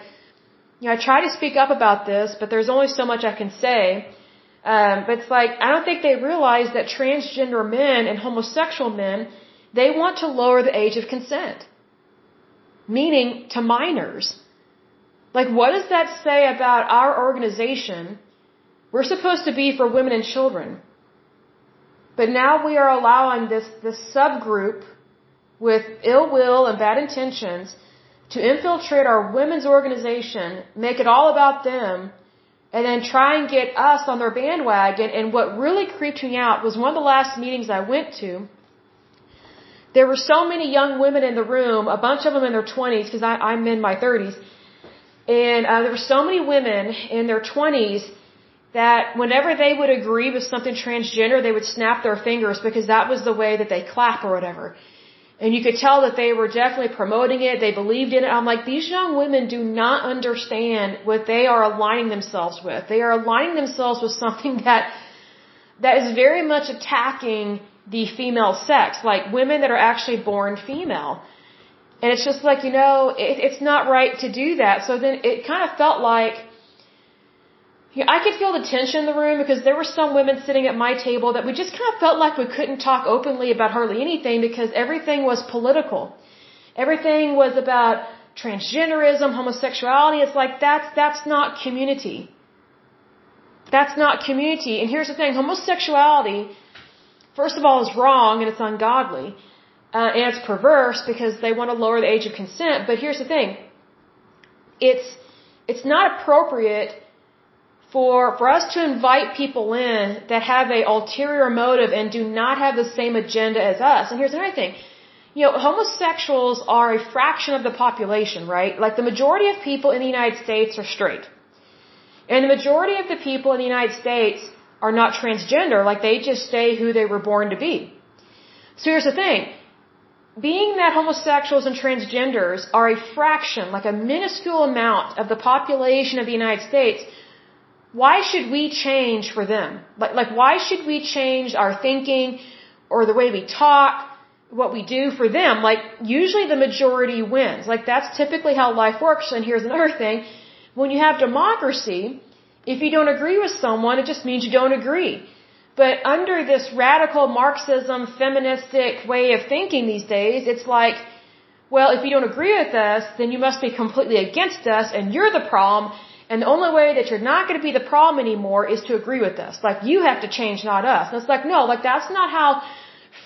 Speaker 1: you know, I try to speak up about this, but there's only so much I can say. Um, but it's like I don't think they realize that transgender men and homosexual men they want to lower the age of consent, meaning to minors. Like, what does that say about our organization? We're supposed to be for women and children. But now we are allowing this, this subgroup with ill will and bad intentions to infiltrate our women's organization, make it all about them, and then try and get us on their bandwagon. And what really creeped me out was one of the last meetings I went to. There were so many young women in the room, a bunch of them in their 20s, because I'm in my 30s, and uh, there were so many women in their 20s that whenever they would agree with something transgender, they would snap their fingers because that was the way that they clap or whatever. And you could tell that they were definitely promoting it. They believed in it. I'm like, these young women do not understand what they are aligning themselves with. They are aligning themselves with something that, that is very much attacking the female sex, like women that are actually born female. And it's just like, you know, it, it's not right to do that. So then it kind of felt like, I could feel the tension in the room because there were some women sitting at my table that we just kind of felt like we couldn't talk openly about hardly anything because everything was political. Everything was about transgenderism, homosexuality. It's like that's, that's not community. That's not community. And here's the thing, homosexuality, first of all, is wrong and it's ungodly. Uh, and it's perverse because they want to lower the age of consent. But here's the thing. It's, it's not appropriate for, for us to invite people in that have a ulterior motive and do not have the same agenda as us. And here's another thing. You know, homosexuals are a fraction of the population, right? Like the majority of people in the United States are straight. And the majority of the people in the United States are not transgender, like they just stay who they were born to be. So here's the thing being that homosexuals and transgenders are a fraction, like a minuscule amount of the population of the United States, why should we change for them? Like, like why should we change our thinking or the way we talk, what we do for them? Like, usually the majority wins. Like, that's typically how life works. And here's another thing. When you have democracy, if you don't agree with someone, it just means you don't agree. But under this radical Marxism, feministic way of thinking these days, it's like, well, if you don't agree with us, then you must be completely against us and you're the problem. And the only way that you're not going to be the problem anymore is to agree with us. Like you have to change, not us. And it's like, no, like that's not how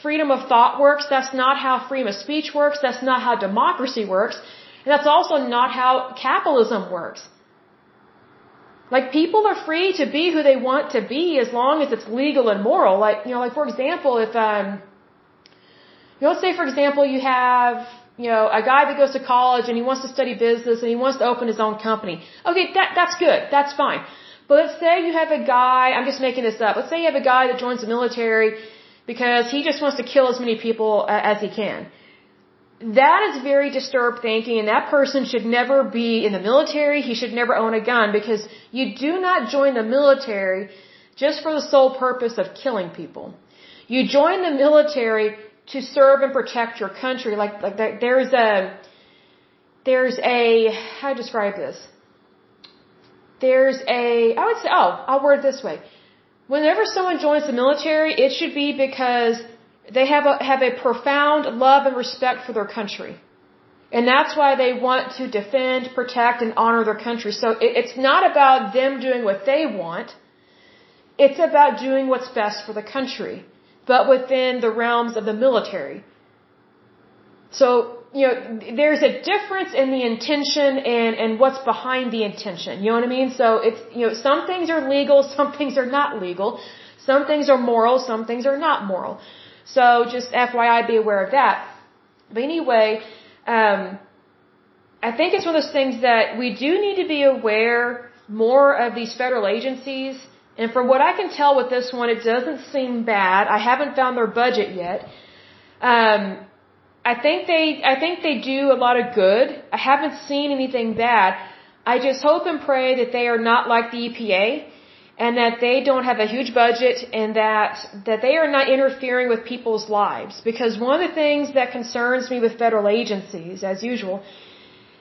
Speaker 1: freedom of thought works. That's not how freedom of speech works. That's not how democracy works. And that's also not how capitalism works. Like people are free to be who they want to be as long as it's legal and moral. Like, you know, like for example, if, um, you know, let's say for example you have, you know, a guy that goes to college and he wants to study business and he wants to open his own company. Okay, that, that's good. That's fine. But let's say you have a guy, I'm just making this up. Let's say you have a guy that joins the military because he just wants to kill as many people as he can. That is very disturbed thinking and that person should never be in the military. He should never own a gun because you do not join the military just for the sole purpose of killing people. You join the military to serve and protect your country. Like, like there's a, there's a, how to describe this? There's a, I would say, oh, I'll word it this way. Whenever someone joins the military, it should be because they have a, have a profound love and respect for their country. And that's why they want to defend, protect, and honor their country. So it, it's not about them doing what they want. It's about doing what's best for the country, but within the realms of the military. So, you know, there's a difference in the intention and, and what's behind the intention. You know what I mean? So it's, you know, some things are legal, some things are not legal. Some things are moral, some things are not moral. So just FYI, be aware of that. But anyway, um, I think it's one of those things that we do need to be aware more of these federal agencies. And from what I can tell with this one, it doesn't seem bad. I haven't found their budget yet. Um, I think they, I think they do a lot of good. I haven't seen anything bad. I just hope and pray that they are not like the EPA and that they don't have a huge budget and that that they are not interfering with people's lives because one of the things that concerns me with federal agencies as usual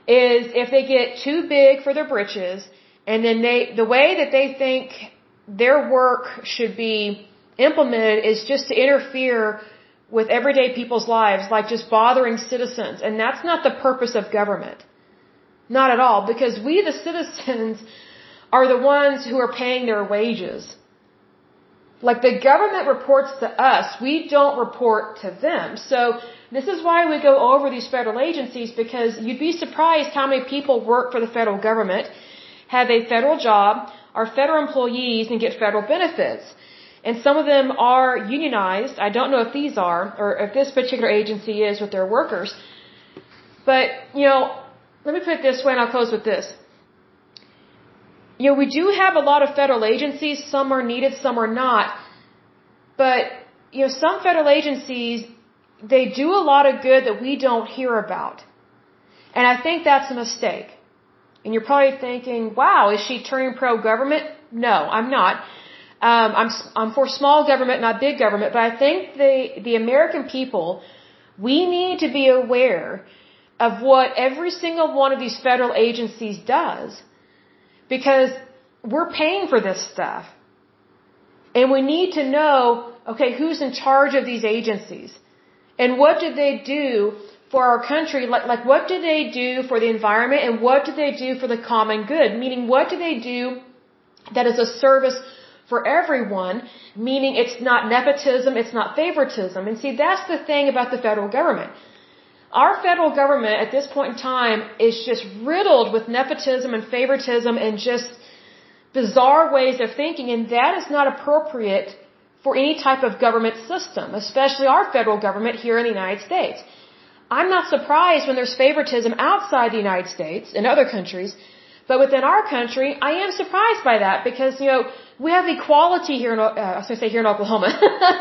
Speaker 1: is if they get too big for their britches and then they the way that they think their work should be implemented is just to interfere with everyday people's lives like just bothering citizens and that's not the purpose of government not at all because we the citizens are the ones who are paying their wages. Like the government reports to us, we don't report to them. So this is why we go over these federal agencies because you'd be surprised how many people work for the federal government, have a federal job, are federal employees and get federal benefits. And some of them are unionized. I don't know if these are or if this particular agency is with their workers. But, you know, let me put it this way and I'll close with this you know, we do have a lot of federal agencies. Some are needed, some are not. But, you know, some federal agencies they do a lot of good that we don't hear about. And I think that's a mistake. And you're probably thinking, wow, is she turning pro-government? No, I'm not. Um, I'm, I'm for small government, not big government, but I think the, the American people, we need to be aware of what every single one of these federal agencies does. Because we're paying for this stuff. And we need to know, okay, who's in charge of these agencies? And what do they do for our country? Like, like what do they do for the environment and what do they do for the common good? Meaning, what do they do that is a service for everyone? Meaning, it's not nepotism, it's not favoritism. And see, that's the thing about the federal government. Our federal government at this point in time is just riddled with nepotism and favoritism and just bizarre ways of thinking, and that is not appropriate for any type of government system, especially our federal government here in the United States. I'm not surprised when there's favoritism outside the United States in other countries, but within our country, I am surprised by that because, you know, we have equality here in, uh, I was going to say here in Oklahoma.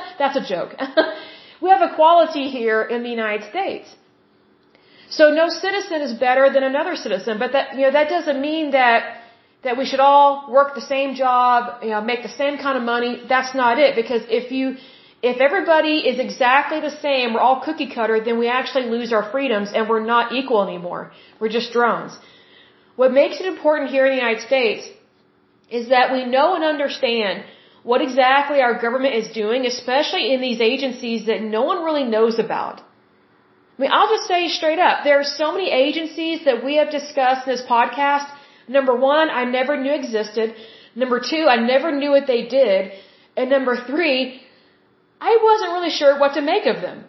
Speaker 1: That's a joke. we have equality here in the United States. So no citizen is better than another citizen, but that, you know, that doesn't mean that that we should all work the same job, you know, make the same kind of money. That's not it. Because if you, if everybody is exactly the same, we're all cookie cutter, then we actually lose our freedoms and we're not equal anymore. We're just drones. What makes it important here in the United States is that we know and understand what exactly our government is doing, especially in these agencies that no one really knows about. I mean, I'll just say straight up, there are so many agencies that we have discussed in this podcast Number one, I never knew existed. Number two, I never knew what they did. And number three, I wasn't really sure what to make of them.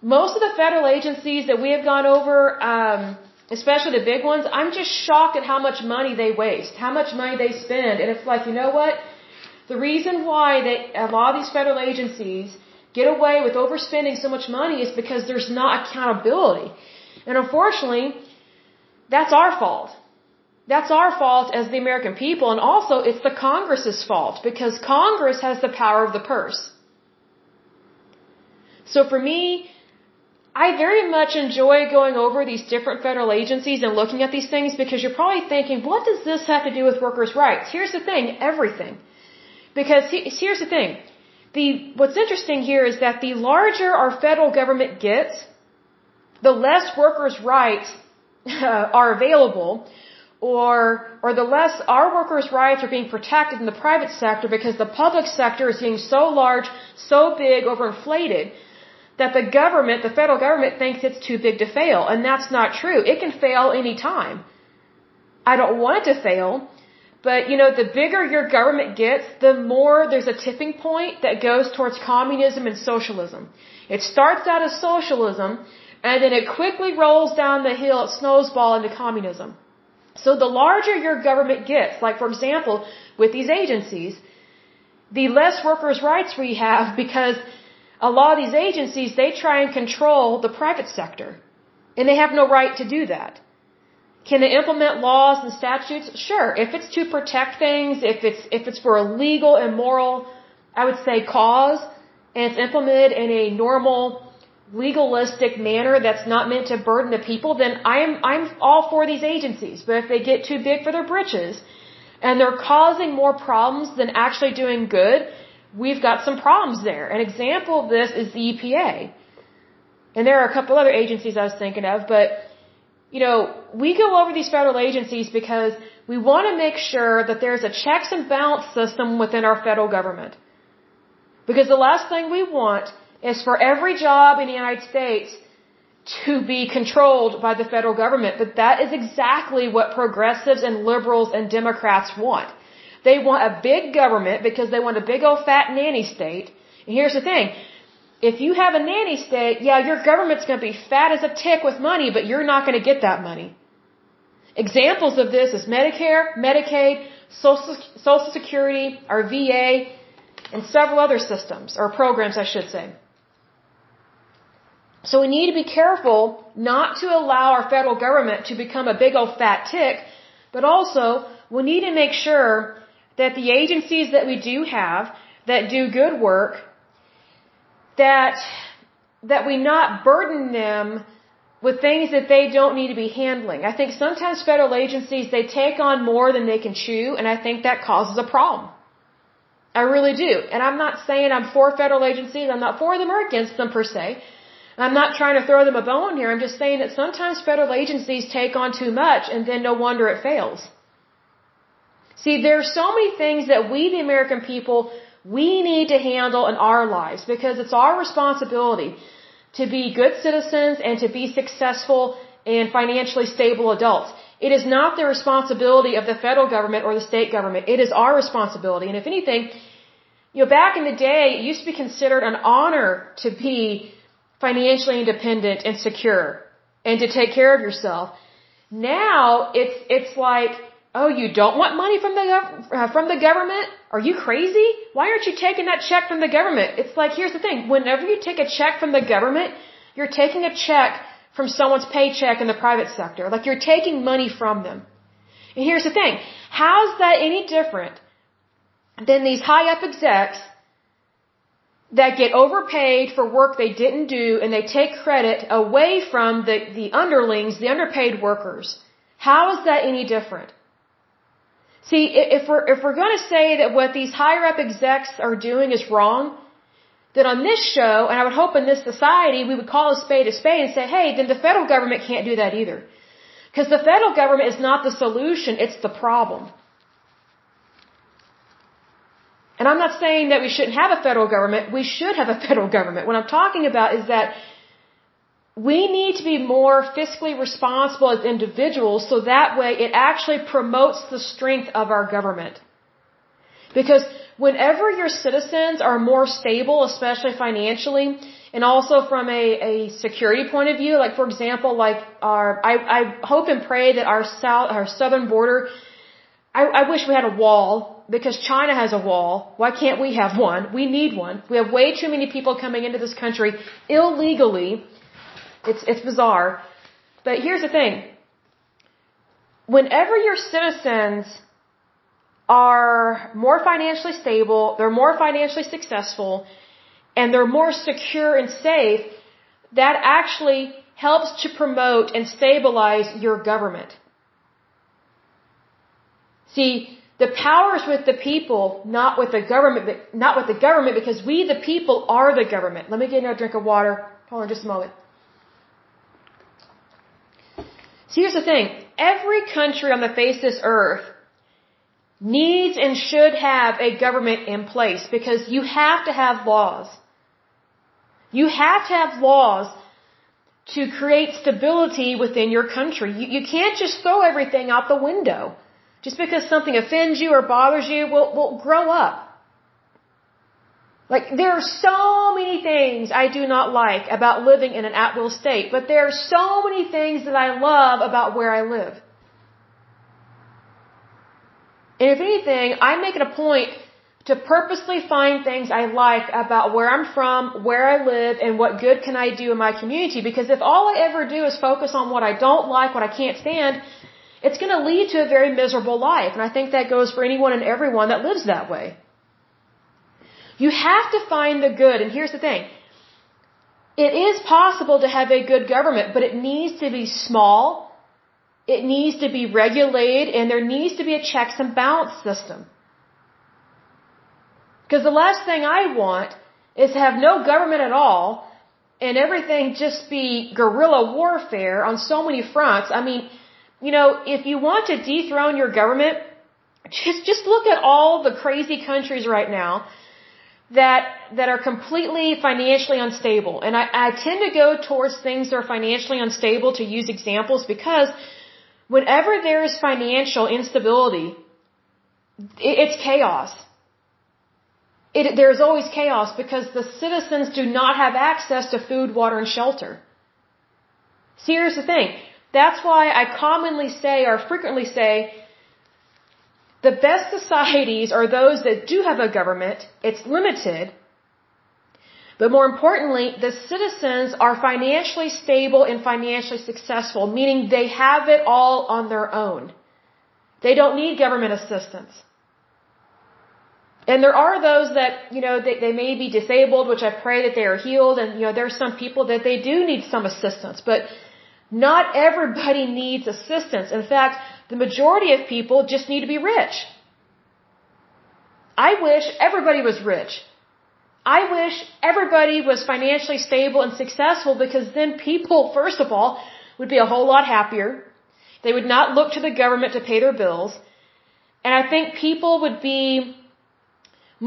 Speaker 1: Most of the federal agencies that we have gone over, um, especially the big ones, I'm just shocked at how much money they waste, how much money they spend. And it's like, you know what? The reason why they, a lot of these federal agencies get away with overspending so much money is because there's not accountability. And unfortunately, that's our fault. That's our fault as the American people, and also it's the Congress's fault because Congress has the power of the purse. So for me, I very much enjoy going over these different federal agencies and looking at these things because you're probably thinking, what does this have to do with workers' rights? Here's the thing, everything. Because here's the thing. The, what's interesting here is that the larger our federal government gets, the less workers' rights uh, are available or or the less our workers' rights are being protected in the private sector because the public sector is getting so large, so big, overinflated that the government, the federal government thinks it's too big to fail. And that's not true. It can fail any time. I don't want it to fail, but you know, the bigger your government gets, the more there's a tipping point that goes towards communism and socialism. It starts out as socialism, and then it quickly rolls down the hill, it snowball into communism. So the larger your government gets, like for example, with these agencies, the less workers' rights we have because a lot of these agencies, they try and control the private sector. And they have no right to do that. Can they implement laws and statutes? Sure. If it's to protect things, if it's, if it's for a legal and moral, I would say cause, and it's implemented in a normal, legalistic manner that's not meant to burden the people, then I'm I'm all for these agencies. But if they get too big for their britches and they're causing more problems than actually doing good, we've got some problems there. An example of this is the EPA. And there are a couple other agencies I was thinking of, but you know, we go over these federal agencies because we want to make sure that there's a checks and balance system within our federal government. Because the last thing we want is for every job in the United States to be controlled by the federal government. But that is exactly what progressives and liberals and Democrats want. They want a big government because they want a big old fat nanny state. And here's the thing. If you have a nanny state, yeah, your government's going to be fat as a tick with money, but you're not going to get that money. Examples of this is Medicare, Medicaid, Social, Social Security, our VA, and several other systems, or programs, I should say. So we need to be careful not to allow our federal government to become a big old fat tick, but also we need to make sure that the agencies that we do have that do good work, that that we not burden them with things that they don't need to be handling. I think sometimes federal agencies, they take on more than they can chew, and I think that causes a problem. I really do. And I'm not saying I'm for federal agencies, I'm not for them or against them per se. I'm not trying to throw them a bone here, I'm just saying that sometimes federal agencies take on too much, and then no wonder it fails. See, there are so many things that we, the American people, we need to handle in our lives because it's our responsibility to be good citizens and to be successful and financially stable adults. It is not the responsibility of the federal government or the state government. It is our responsibility. And if anything, you know, back in the day, it used to be considered an honor to be financially independent and secure and to take care of yourself. Now, it's, it's like, Oh, you don't want money from the uh, from the government? Are you crazy? Why aren't you taking that check from the government? It's like here's the thing: whenever you take a check from the government, you're taking a check from someone's paycheck in the private sector. Like you're taking money from them. And here's the thing: how's that any different than these high up execs that get overpaid for work they didn't do and they take credit away from the, the underlings, the underpaid workers? How is that any different? See, if we're, if we're going to say that what these higher up execs are doing is wrong, then on this show, and I would hope in this society, we would call a spade a spade and say, hey, then the federal government can't do that either. Because the federal government is not the solution, it's the problem. And I'm not saying that we shouldn't have a federal government. We should have a federal government. What I'm talking about is that we need to be more fiscally responsible as individuals so that way it actually promotes the strength of our government. Because whenever your citizens are more stable, especially financially, and also from a, a security point of view, like for example, like our, I, I hope and pray that our south, our southern border, I, I wish we had a wall because China has a wall. Why can't we have one? We need one. We have way too many people coming into this country illegally it's, it's bizarre. But here's the thing. Whenever your citizens are more financially stable, they're more financially successful, and they're more secure and safe, that actually helps to promote and stabilize your government. See, the power is with the people, not with the government, not with the government, because we, the people, are the government. Let me get another drink of water. Hold on just a moment. See, here's the thing. Every country on the face of this earth needs and should have a government in place because you have to have laws. You have to have laws to create stability within your country. You, you can't just throw everything out the window. Just because something offends you or bothers you, well, well grow up. Like, there are so many things I do not like about living in an at-will state, but there are so many things that I love about where I live. And if anything, I make it a point to purposely find things I like about where I'm from, where I live, and what good can I do in my community. Because if all I ever do is focus on what I don't like, what I can't stand, it's going to lead to a very miserable life. And I think that goes for anyone and everyone that lives that way. You have to find the good. And here's the thing. It is possible to have a good government, but it needs to be small. It needs to be regulated and there needs to be a checks and balance system. Because the last thing I want is to have no government at all and everything just be guerrilla warfare on so many fronts. I mean, you know, if you want to dethrone your government, just, just look at all the crazy countries right now that that are completely financially unstable. And I, I tend to go towards things that are financially unstable to use examples because whenever there is financial instability, it, it's chaos. It, there's always chaos because the citizens do not have access to food, water, and shelter. See, here's the thing. That's why I commonly say or frequently say the best societies are those that do have a government. It's limited. But more importantly, the citizens are financially stable and financially successful, meaning they have it all on their own. They don't need government assistance. And there are those that, you know, they, they may be disabled, which I pray that they are healed. And, you know, there are some people that they do need some assistance. But not everybody needs assistance. In fact, the majority of people just need to be rich. I wish everybody was rich. I wish everybody was financially stable and successful because then people, first of all, would be a whole lot happier. They would not look to the government to pay their bills. And I think people would be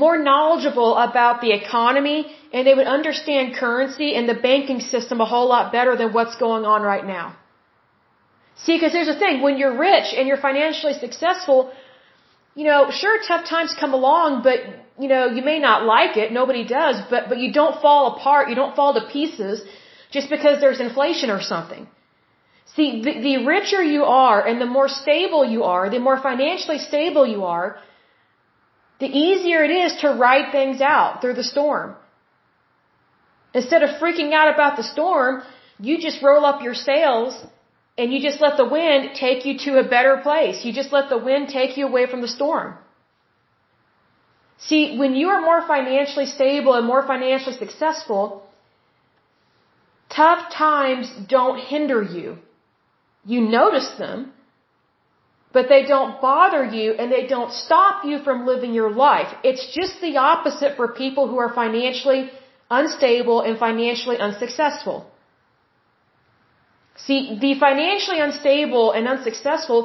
Speaker 1: more knowledgeable about the economy and they would understand currency and the banking system a whole lot better than what's going on right now. See, because here's the thing, when you're rich and you're financially successful, you know, sure, tough times come along, but, you know, you may not like it, nobody does, but, but you don't fall apart, you don't fall to pieces just because there's inflation or something. See, the, the richer you are and the more stable you are, the more financially stable you are, the easier it is to ride things out through the storm. Instead of freaking out about the storm, you just roll up your sails and you just let the wind take you to a better place. You just let the wind take you away from the storm. See, when you are more financially stable and more financially successful, tough times don't hinder you. You notice them, but they don't bother you and they don't stop you from living your life. It's just the opposite for people who are financially unstable and financially unsuccessful. See, the financially unstable and unsuccessful,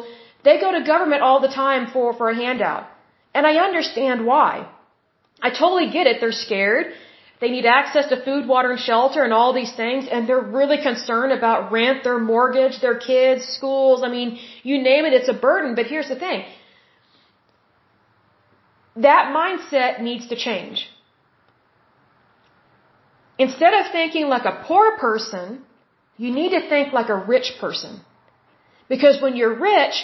Speaker 1: they go to government all the time for, for a handout. And I understand why. I totally get it. They're scared. They need access to food, water, and shelter and all these things, and they're really concerned about rent, their mortgage, their kids, schools. I mean, you name it, it's a burden. But here's the thing. That mindset needs to change. Instead of thinking like a poor person, you need to think like a rich person. Because when you're rich,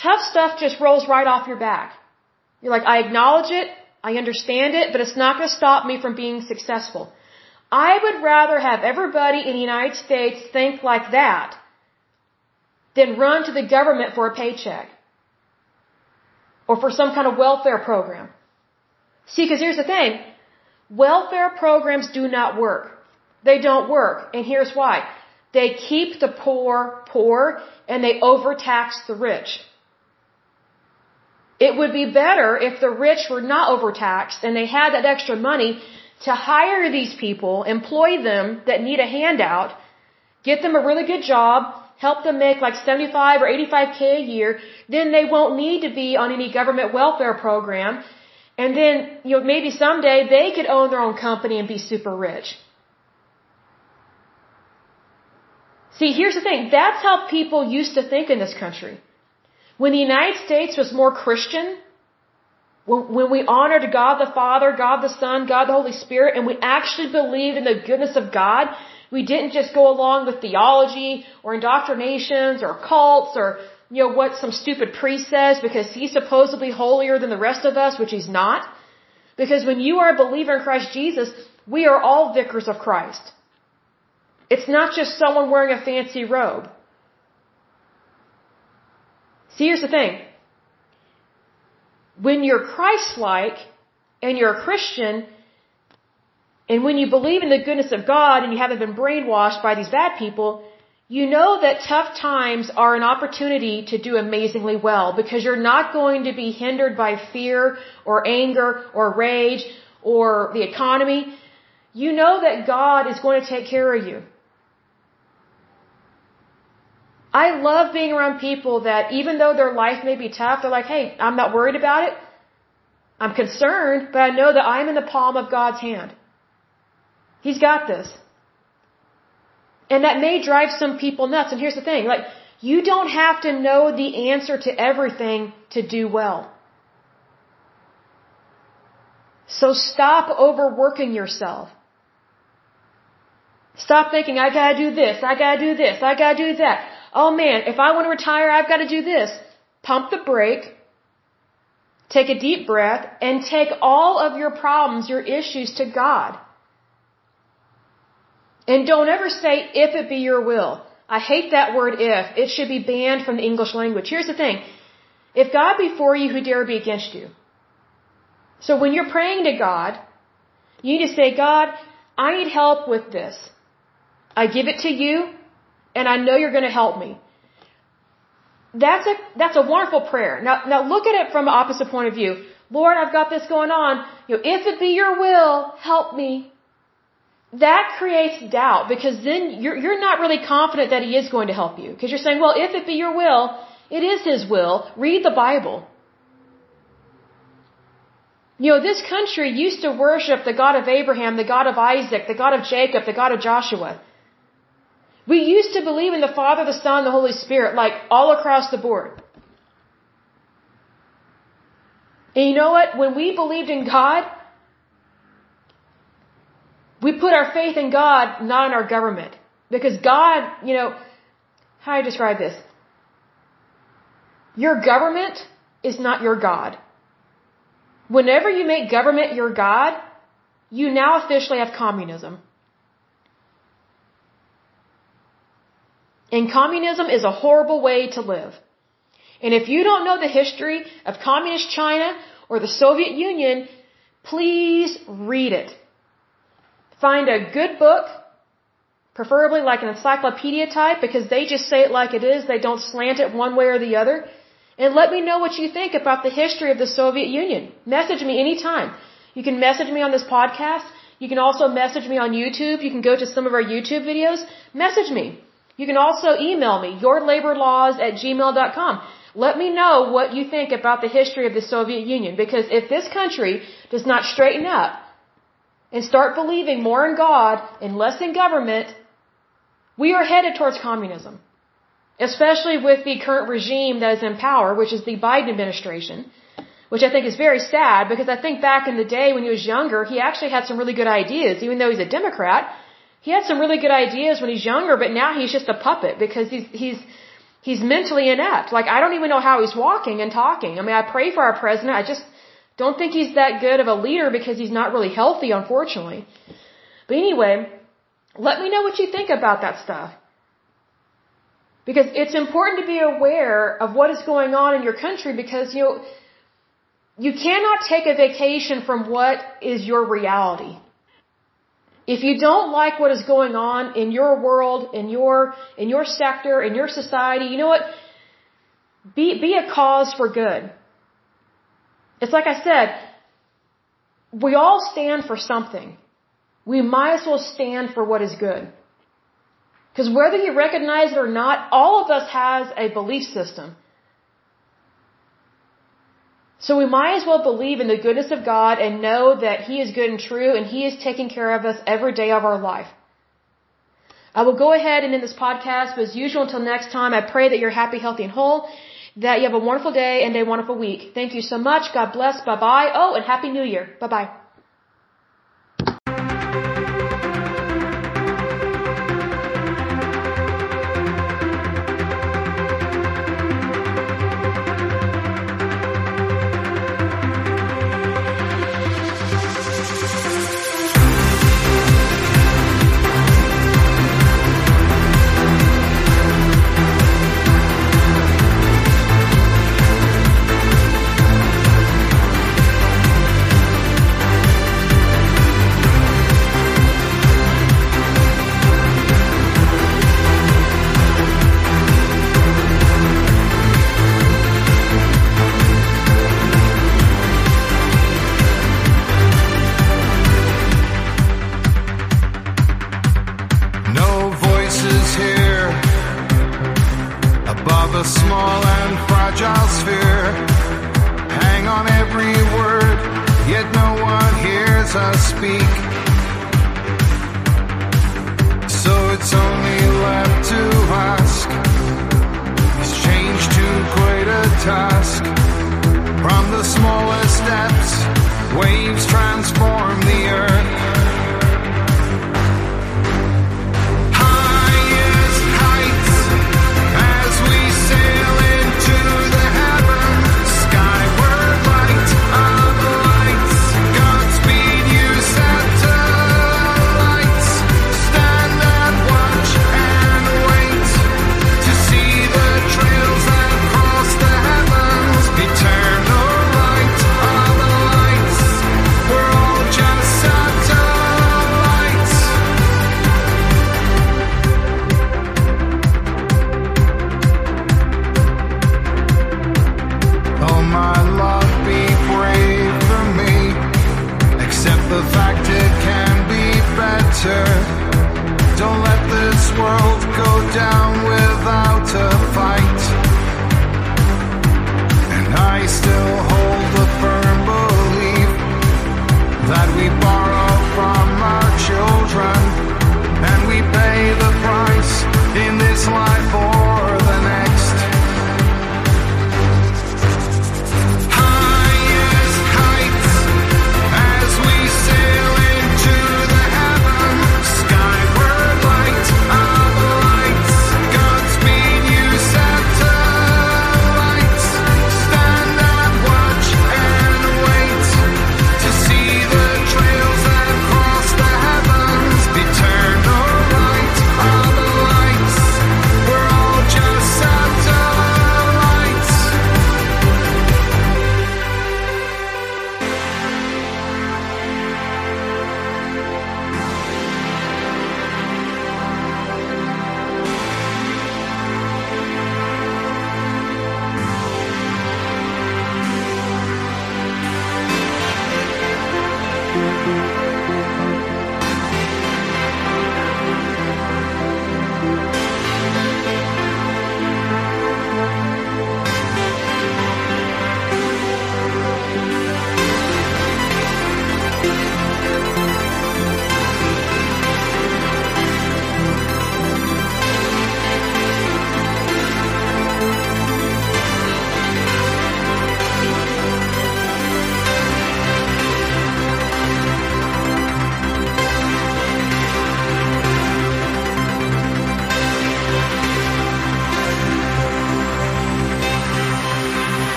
Speaker 1: tough stuff just rolls right off your back. You're like, I acknowledge it, I understand it, but it's not going to stop me from being successful. I would rather have everybody in the United States think like that than run to the government for a paycheck or for some kind of welfare program. See, because here's the thing. Welfare programs do not work. They don't work. And here's why. They keep the poor poor and they overtax the rich. It would be better if the rich were not overtaxed and they had that extra money to hire these people, employ them that need a handout, get them a really good job, help them make like 75 or 85k a year, then they won't need to be on any government welfare program. And then, you know, maybe someday they could own their own company and be super rich. See, here's the thing. That's how people used to think in this country. When the United States was more Christian, when, we honored God the Father, God the Son, God the Holy Spirit, and we actually believed in the goodness of God, we didn't just go along with theology or indoctrinations or cults or, you know, what some stupid priest says because he's supposedly holier than the rest of us, which he's not. Because when you are a believer in Christ Jesus, we are all vicars of Christ. It's not just someone wearing a fancy robe. See, here's the thing. When you're Christ-like and you're a Christian, and when you believe in the goodness of God and you haven't been brainwashed by these bad people, you know that tough times are an opportunity to do amazingly well because you're not going to be hindered by fear or anger or rage or the economy. You know that God is going to take care of you. I love being around people that even though their life may be tough, they're like, hey, I'm not worried about it. I'm concerned, but I know that I'm in the palm of God's hand. He's got this. And that may drive some people nuts. And here's the thing, like, you don't have to know the answer to everything to do well. So stop overworking yourself. Stop thinking, I gotta do this, I gotta do this, I gotta do that oh man, if I want to retire, I've got to do this. Pump the brake, take a deep breath, and take all of your problems, your issues to God. And don't ever say, if it be your will. I hate that word if. It should be banned from the English language. Here's the thing. If God be for you, who dare be against you? So when you're praying to God, you need to say, God, I need help with this. I give it to you, and I know you're going to help me. That's a, that's a wonderful prayer. Now, now look at it from an opposite point of view. Lord, I've got this going on. You know, if it be your will, help me. That creates doubt because then you're, you're not really confident that he is going to help you. Because you're saying, well, if it be your will, it is his will. Read the Bible. You know, this country used to worship the God of Abraham, the God of Isaac, the God of Jacob, the God of Joshua. We used to believe in the Father, the Son, the Holy Spirit, like all across the board. And you know what? When we believed in God, we put our faith in God, not in our government. Because God, you know, how do I describe this? Your government is not your God. Whenever you make government your God, you now officially have communism. And communism is a horrible way to live. And if you don't know the history of communist China or the Soviet Union, please read it. Find a good book, preferably like an encyclopedia type, because they just say it like it is. They don't slant it one way or the other. And let me know what you think about the history of the Soviet Union. Message me anytime. You can message me on this podcast. You can also message me on YouTube. You can go to some of our YouTube videos. Message me. You can also email me, yourlaborlaws at gmail.com. Let me know what you think about the history of the Soviet Union because if this country does not straighten up and start believing more in God and less in government, we are headed towards communism. Especially with the current regime that is in power, which is the Biden administration, which I think is very sad because I think back in the day when he was younger, he actually had some really good ideas, even though he's a Democrat. He had some really good ideas when he's younger, but now he's just a puppet because he's, he's, he's mentally inept. Like, I don't even know how he's walking and talking. I mean, I pray for our president. I just don't think he's that good of a leader because he's not really healthy, unfortunately. But anyway, let me know what you think about that stuff. Because it's important to be aware of what is going on in your country because, you know, you cannot take a vacation from what is your reality. If you don't like what is going on in your world, in your, in your sector, in your society, you know what? Be, be a cause for good. It's like I said, we all stand for something. We might as well stand for what is good. Because whether you recognize it or not, all of us has a belief system. So we might as well believe in the goodness of God and know that He is good and true and He is taking care of us every day of our life. I will go ahead and end this podcast, but as usual, until next time, I pray that you're happy, healthy, and whole, that you have a wonderful day and a wonderful week. Thank you so much. God bless. Bye bye. Oh, and Happy New Year. Bye bye.
Speaker 2: words I speak. So it's only left to ask. Is change too great a task? From the smallest steps, waves transform the earth. And